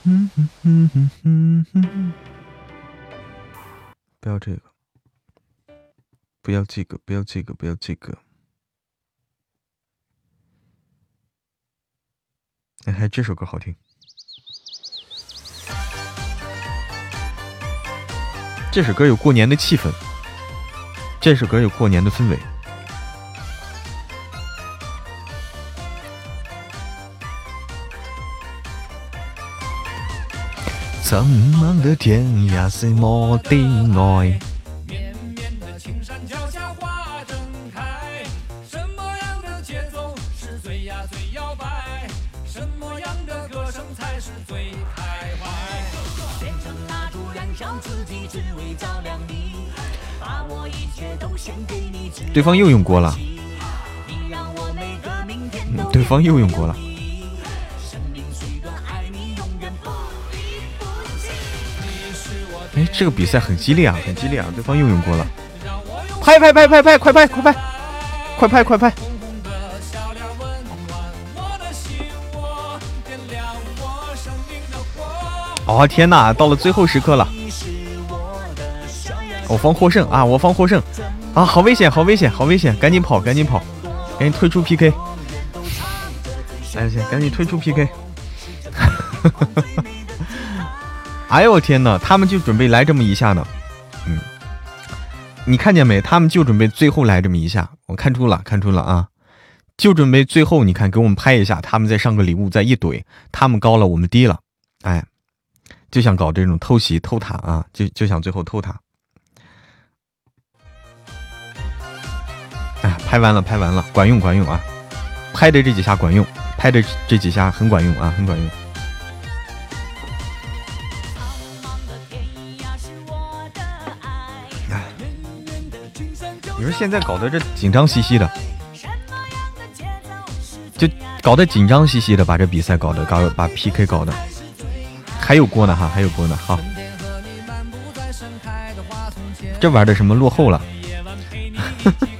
嗯哼哼哼哼哼，不要这个，不要这个，不要这个，不要这个。哎，还这首歌好听，这首歌有过年的气氛，这首歌有过年的氛围。苍茫的天涯，是我的爱。对方又用过了。对方又用过了。哎，这个比赛很激烈啊，很激烈啊！对方又用过了，拍拍拍拍拍，快拍快拍，快拍快拍！哦天哪，到了最后时刻了！我方获胜啊！我方获胜啊！好危险，好危险，好危险！赶紧跑，赶紧跑，赶紧退出 PK！来，先赶紧退出 PK！哎呦我天哪！他们就准备来这么一下呢，嗯，你看见没？他们就准备最后来这么一下，我看出了，看出了啊，就准备最后你看给我们拍一下，他们再上个礼物再一怼，他们高了我们低了，哎，就想搞这种偷袭偷塔啊，就就想最后偷塔。拍完了，拍完了，管用管用啊，拍的这几下管用，拍的这几下很管用啊，很管用。你说现在搞得这紧张兮兮的，就搞得紧张兮兮的，把这比赛搞得搞把 PK 搞的，还有锅呢哈，还有锅呢，好，这玩的什么落后了？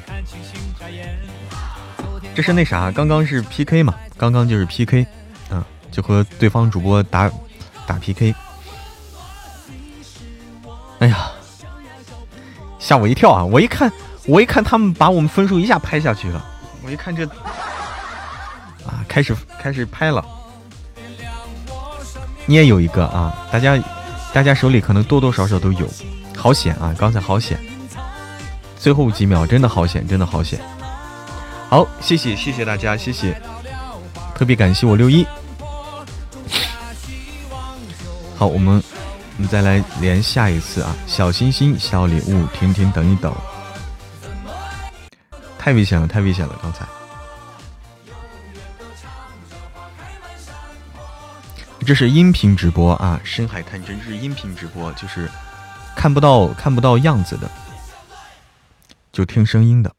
这是那啥，刚刚是 PK 嘛，刚刚就是 PK，嗯，就和对方主播打打 PK，哎呀，吓我一跳啊！我一看。我一看他们把我们分数一下拍下去了，我一看这，啊，开始开始拍了。你也有一个啊，大家大家手里可能多多少少都有，好险啊！刚才好险，最后几秒真的好险，真的好险。好，谢谢谢谢大家，谢谢，特别感谢我六一。好，我们我们再来连下一次啊，小心心小礼物，停停等一等。太危险了，太危险了！刚才，这是音频直播啊，深海探针是音频直播，就是看不到看不到样子的，就听声音的。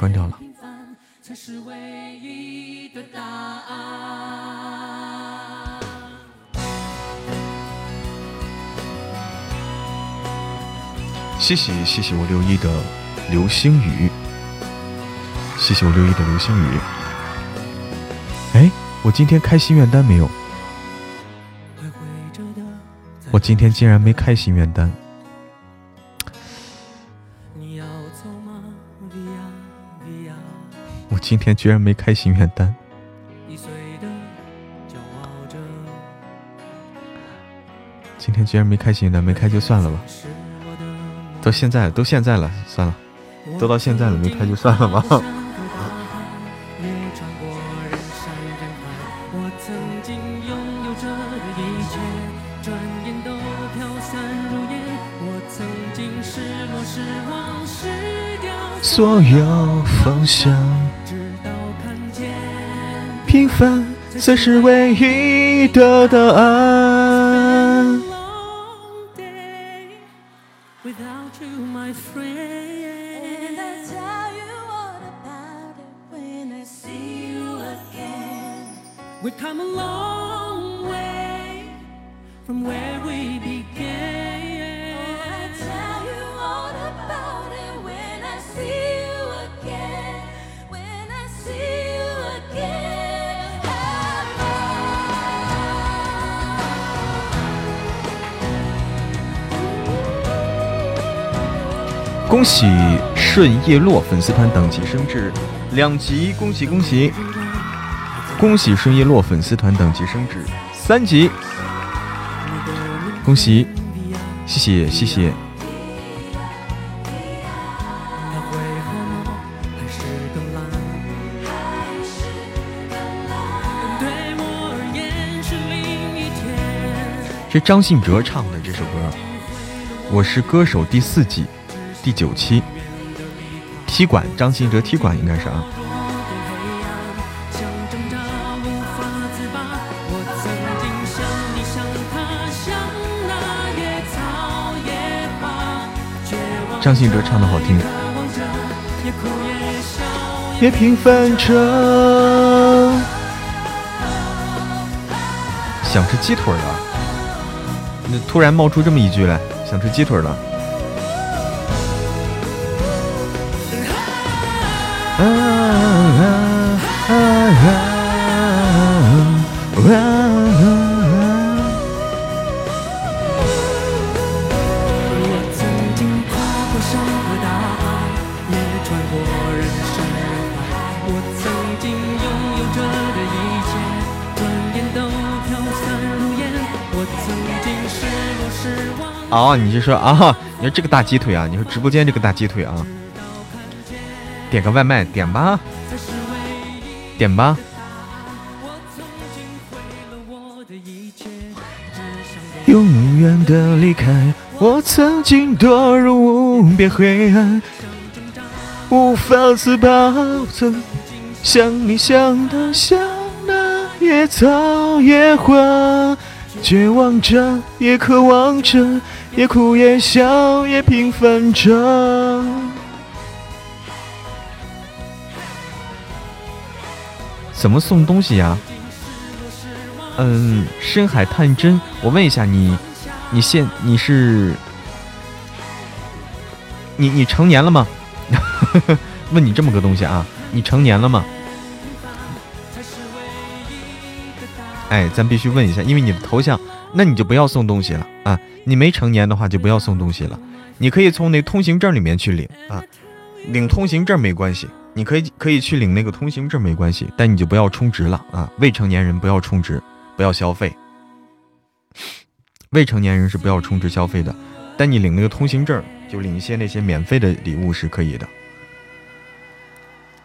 关掉了。谢谢谢谢我六一的流星雨，谢谢我六一的流星雨。哎，我今天开心愿单没有？我今天竟然没开心愿单。今天居然没开心愿单。今天居然没开心愿单，没开就算了吧。到现在都现在了，算了，都到现在了，没开就算了吧。所有方向，平凡才是唯一的答案。恭喜顺叶落粉丝团等级升至两级，恭喜恭喜！恭喜顺叶落粉丝团等级升至三级，恭喜！谢谢谢谢。这张信哲唱的这首歌，《我是歌手》第四季。第九期踢馆，张信哲踢馆应该是啊。张信哲唱的好听。也平凡着。想吃鸡腿了，那突然冒出这么一句来，想吃鸡腿了。哦，你就说啊，你说这个大鸡腿啊，你说直播间这个大鸡腿啊。点个外卖，点吧，点吧。永远的离开，我曾经堕入无边黑暗，无法自拔。曾想你想的像那野草野花，绝望着，也渴望着，也哭也笑，也平凡着。怎么送东西呀？嗯，深海探针，我问一下你，你现你是你你成年了吗？问你这么个东西啊，你成年了吗？哎，咱必须问一下，因为你的头像，那你就不要送东西了啊！你没成年的话，就不要送东西了。你可以从那通行证里面去领啊，领通行证没关系。你可以可以去领那个通行证没关系，但你就不要充值了啊！未成年人不要充值，不要消费。未成年人是不要充值消费的，但你领那个通行证，就领一些那些免费的礼物是可以的。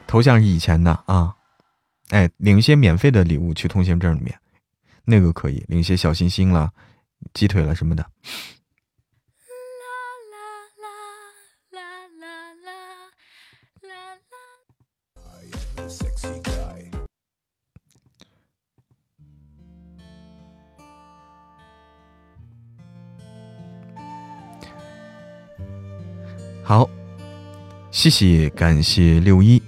头像是以前的啊，哎，领一些免费的礼物去通行证里面，那个可以领些小心心了、鸡腿了什么的。好，谢谢，感谢六一，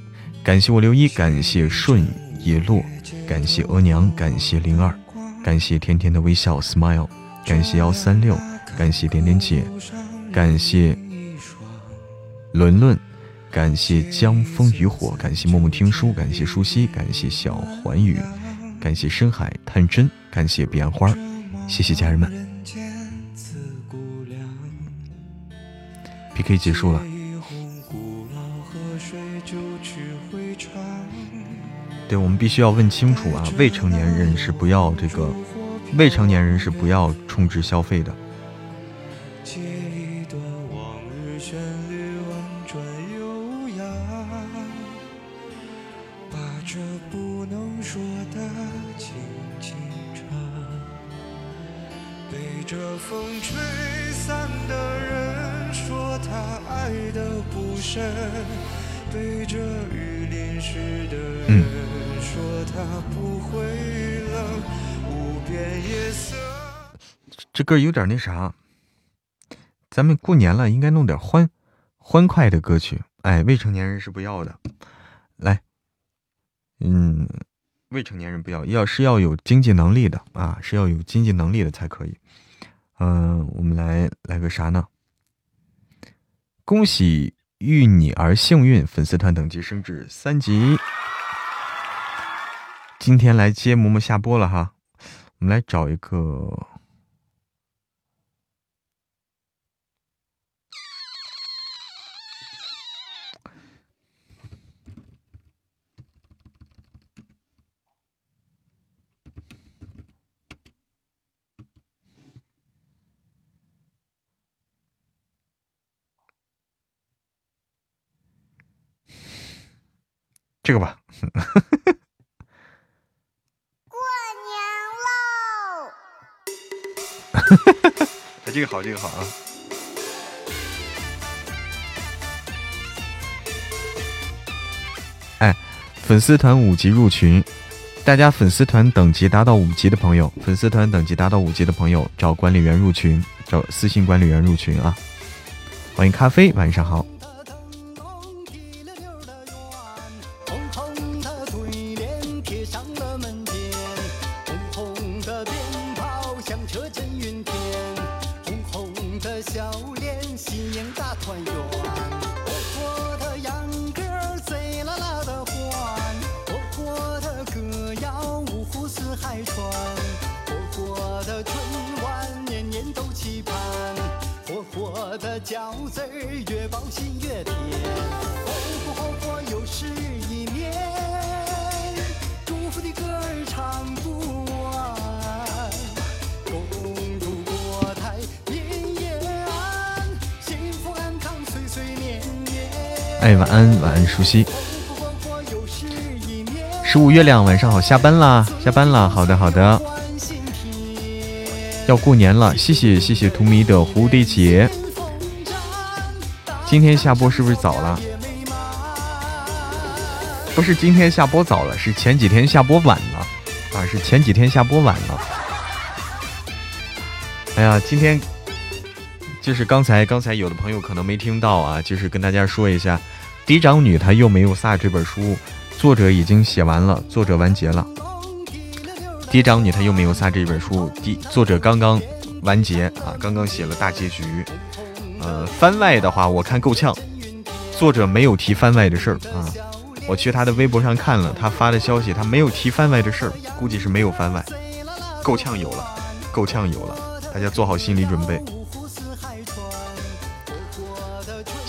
感谢我六一，感谢顺叶落，感谢额娘，感谢灵儿，感谢甜甜的微笑 smile，感谢幺三六，感谢点点姐，感谢伦伦，感谢江风雨火，感谢默默听书，感谢舒西，感谢小环宇，感谢深海探针，感谢彼岸花，谢谢家人们。PK 结束了。对，我们必须要问清楚啊！未成年人是不要这个，未成年人是不要充值消费的。歌有点那啥，咱们过年了，应该弄点欢欢快的歌曲。哎，未成年人是不要的。来，嗯，未成年人不要，要是要有经济能力的啊，是要有经济能力的才可以。嗯，我们来来个啥呢？恭喜遇你而幸运，粉丝团等级升至三级。今天来接嬷嬷下播了哈，我们来找一个。这个吧，过年喽！哎，这个好，这个好啊！哎，粉丝团五级入群，大家粉丝团等级达到五级的朋友，粉丝团等级达到五级的朋友，找管理员入群，找私信管理员入群啊！欢迎咖啡，晚上好。哎，晚安，晚安，舒西。十五月亮，晚上好，下班啦，下班啦。好的，好的。要过年了，谢谢，谢谢图迷的蝴蝶结。今天下播是不是早了？不是今天下播早了，是前几天下播晚了啊，是前几天下播晚了。哎呀，今天就是刚才刚才有的朋友可能没听到啊，就是跟大家说一下。嫡长女，她又没有撒这本书，作者已经写完了，作者完结了。嫡长女，她又没有撒这本书，第作者刚刚完结啊，刚刚写了大结局。呃，番外的话，我看够呛，作者没有提番外的事儿啊。我去他的微博上看了，他发的消息，他没有提番外的事儿，估计是没有番外。够呛有了，够呛有了，大家做好心理准备。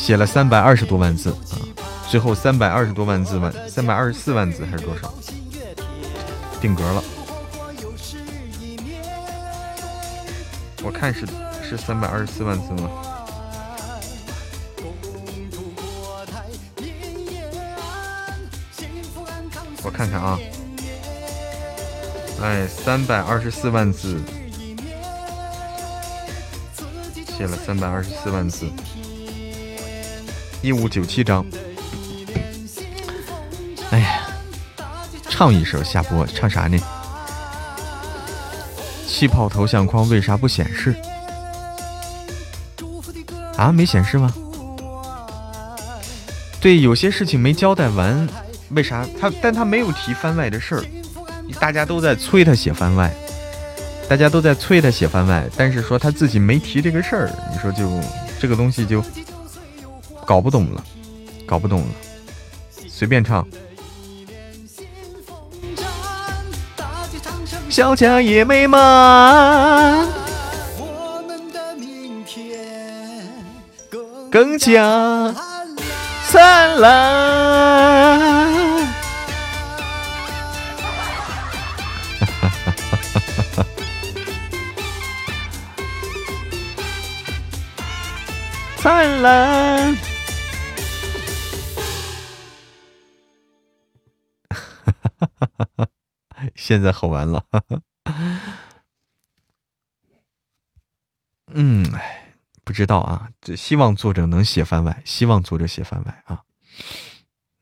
写了三百二十多万字啊，最后三百二十多万字万三百二十四万字还是多少？定格了。我看是是三百二十四万字吗？我看看啊，哎，三百二十四万字，写了三百二十四万字。一五九七章，哎呀，唱一首下播，唱啥呢？气泡头像框为啥不显示？啊，没显示吗？对，有些事情没交代完，为啥他？但他没有提番外的事儿，大家都在催他写番外，大家都在催他写番外，但是说他自己没提这个事儿，你说就这个东西就搞不懂了，搞不懂了，随便唱。小家也美满，更加灿烂。灿烂。哈 现在好玩了，嗯，哎，不知道啊，这希望作者能写番外，希望作者写番外啊，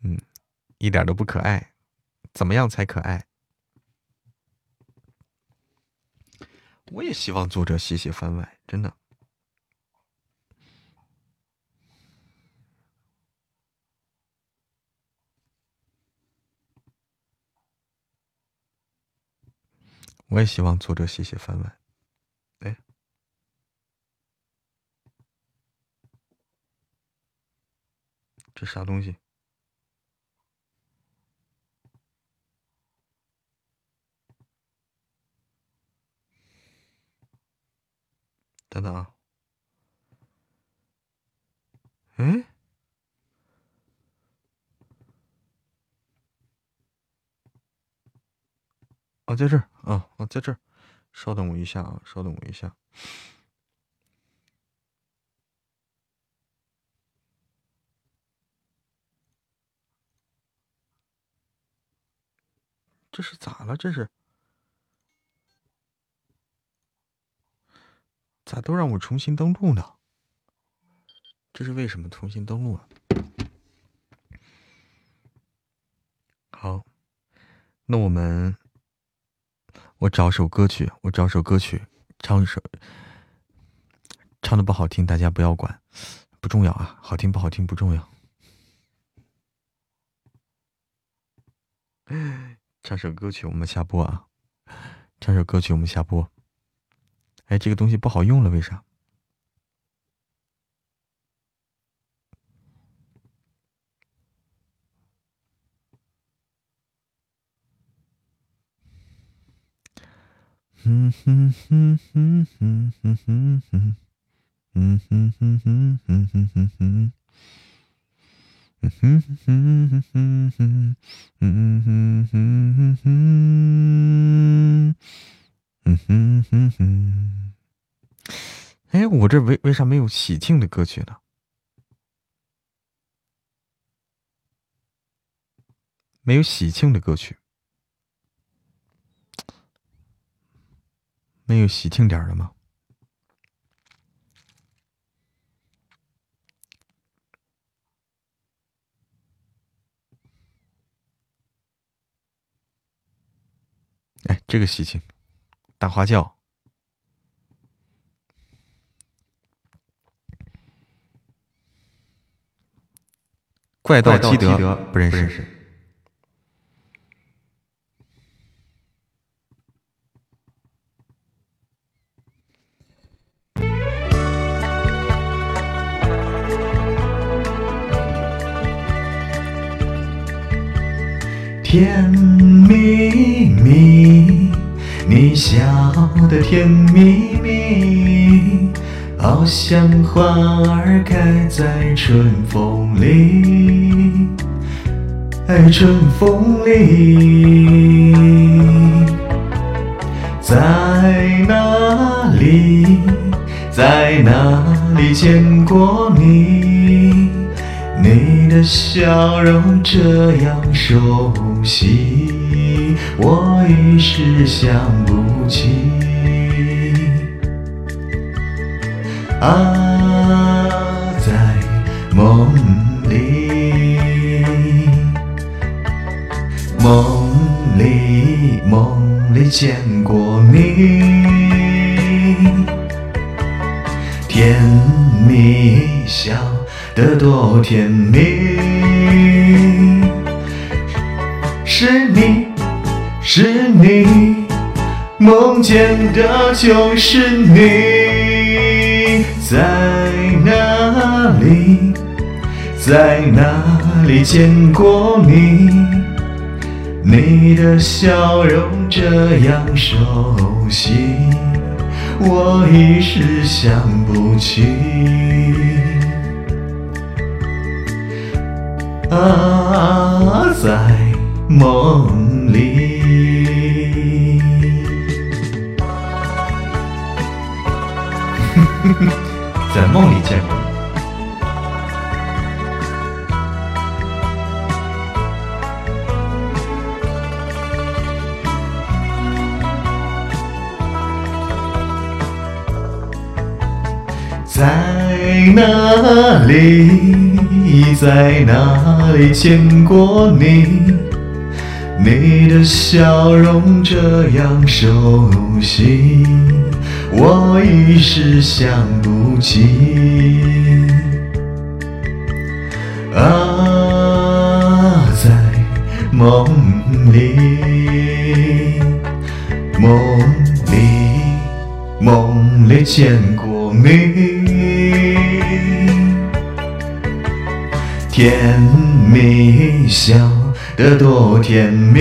嗯，一点都不可爱，怎么样才可爱？我也希望作者写写番外，真的。我也希望作者写写番外。哎，这啥东西？等等啊！哎。哦，在这儿啊，哦，在这儿，稍等我一下啊，稍等我一下，这是咋了？这是咋都让我重新登录呢？这是为什么？重新登录啊？好，那我们。我找首歌曲，我找首歌曲，唱一首，唱的不好听，大家不要管，不重要啊，好听不好听不重要。唱首歌曲，我们下播啊！唱首歌曲，我们下播。哎，这个东西不好用了，为啥？嗯哼哼哼哼哼哼哼，嗯哼哼哼哼哼哼哼，嗯哼哼哼哼哼，嗯哼哼哼哼，嗯哼哼哼。哎，我这为为啥没有喜庆的歌曲呢？没有喜庆的歌曲。没有喜庆点的吗？哎，这个喜庆，大花轿，怪盗基德不认识。甜蜜蜜，你笑得甜蜜蜜，好像花儿开在春风里，哎，春风里，在哪里，在哪里见过你？的笑容这样熟悉，我一时想不起。啊，在梦里，梦里，梦里见过你，甜蜜笑。的多甜蜜，是你是你，梦见的就是你，在哪里，在哪里见过你？你的笑容这样熟悉，我一时想不起。啊，在梦里，在梦里见过你。在哪里，在哪里见过你？你的笑容这样熟悉，我一时想不起。啊，在梦里，梦里，梦里见过你。甜蜜笑得多甜蜜，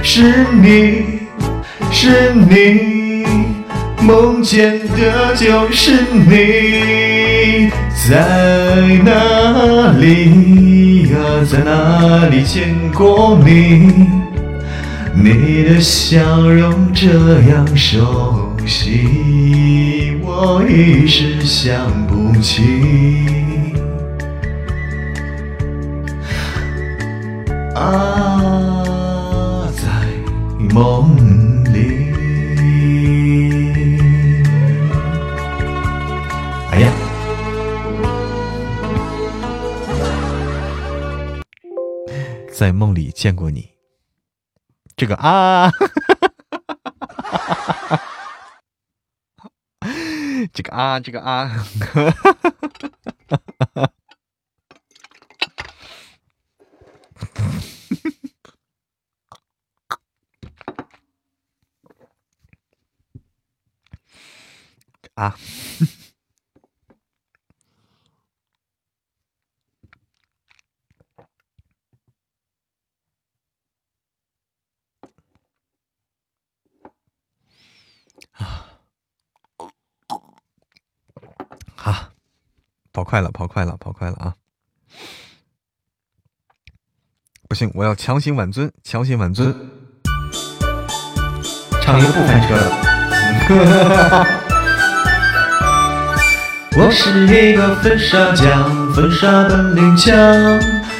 是你是你，梦见的就是你，在哪里呀？在哪里见过你？你的笑容这样熟悉，我一时想不起。啊，在梦里。哎呀，在梦里见过你。这个 啊，这个啊，这个啊。哈哈哈哈哈哈啊，好，跑快了，跑快了，跑快了啊！不行，我要强行挽尊，强行挽尊，唱一个不翻车的。我是一个粉刷匠，粉刷本领强，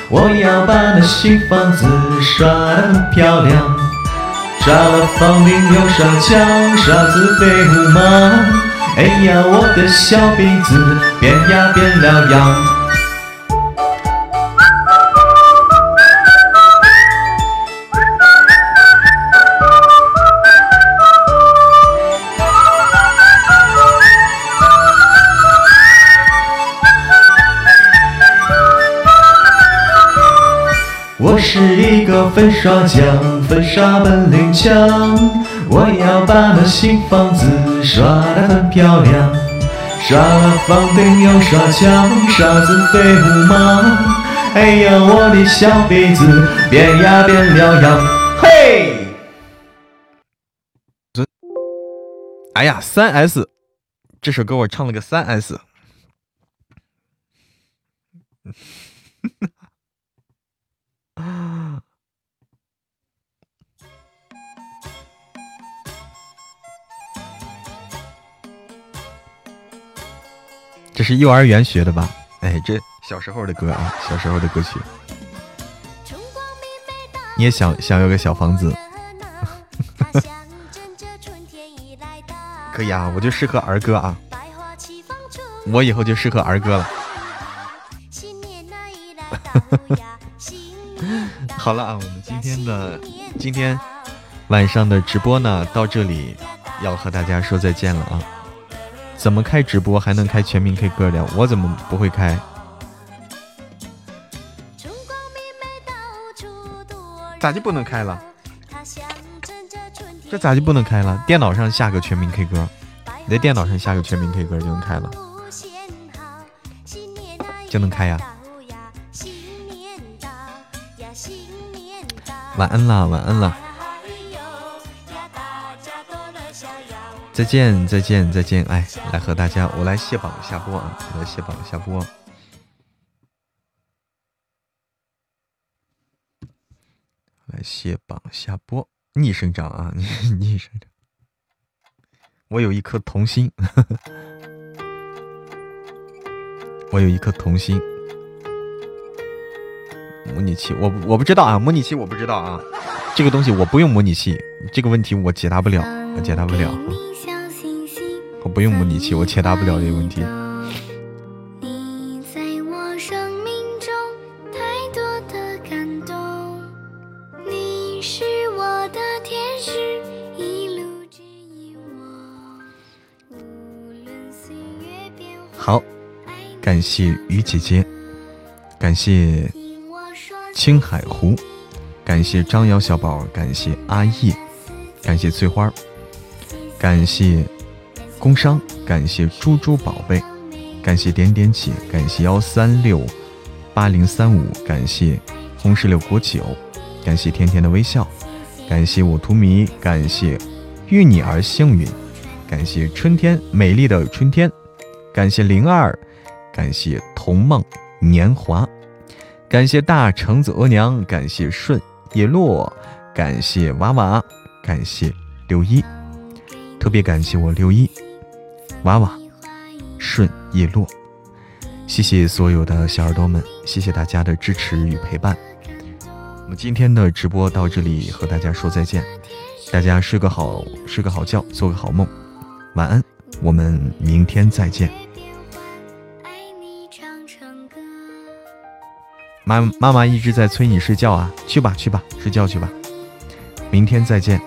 我要把那新房子刷得很漂亮。刷了房顶又刷墙，刷子飞舞忙？哎呀，我的小鼻子变呀变了样。个粉刷匠，粉刷本领强，我要把那新房子刷得很漂亮。刷了房顶又刷墙，刷子飞舞吗？哎呀，我的小鼻子变呀变了样。嘿，哎呀，三 S，这首歌我唱了个三 S。啊！这是幼儿园学的吧？哎，这小时候的歌啊，小时候的歌曲。你也想想有个小房子？可以啊，我就适合儿歌啊。我以后就适合儿歌了。好了啊，我们今天的今天晚上的直播呢，到这里要和大家说再见了啊。怎么开直播还能开全民 K 歌的？我怎么不会开？咋就不能开了？这咋就不能开了？电脑上下个全民 K 歌，你在电脑上下个全民 K 歌就能开了，就能开呀。晚安啦，晚安啦。再见，再见，再见！哎，来和大家，我来卸榜下播啊，我来卸榜下播，来卸榜下播，逆生长啊，逆生长。我有一颗童心，我有一颗童心。模拟器，我我不知道啊，模拟器我不知道啊，这个东西我不用模拟器，这个问题我解答不了，我解答不了。我不用模拟器，我解答不了这个问题。好，感谢鱼姐姐，感谢青海湖，感谢张瑶小宝，感谢阿叶，感谢翠花，感谢。工商，感谢猪猪宝贝，感谢点点姐，感谢幺三六八零三五，感谢红石榴果酒，感谢甜甜的微笑，感谢我图迷，感谢遇你而幸运，感谢春天美丽的春天，感谢灵儿，感谢童梦年华，感谢大橙子额娘，感谢顺叶落，感谢娃娃，感谢六一，特别感谢我六一。娃娃，顺叶落，谢谢所有的小耳朵们，谢谢大家的支持与陪伴。我们今天的直播到这里，和大家说再见。大家睡个好，睡个好觉，做个好梦，晚安。我们明天再见。妈妈妈一直在催你睡觉啊，去吧去吧，睡觉去吧。明天再见。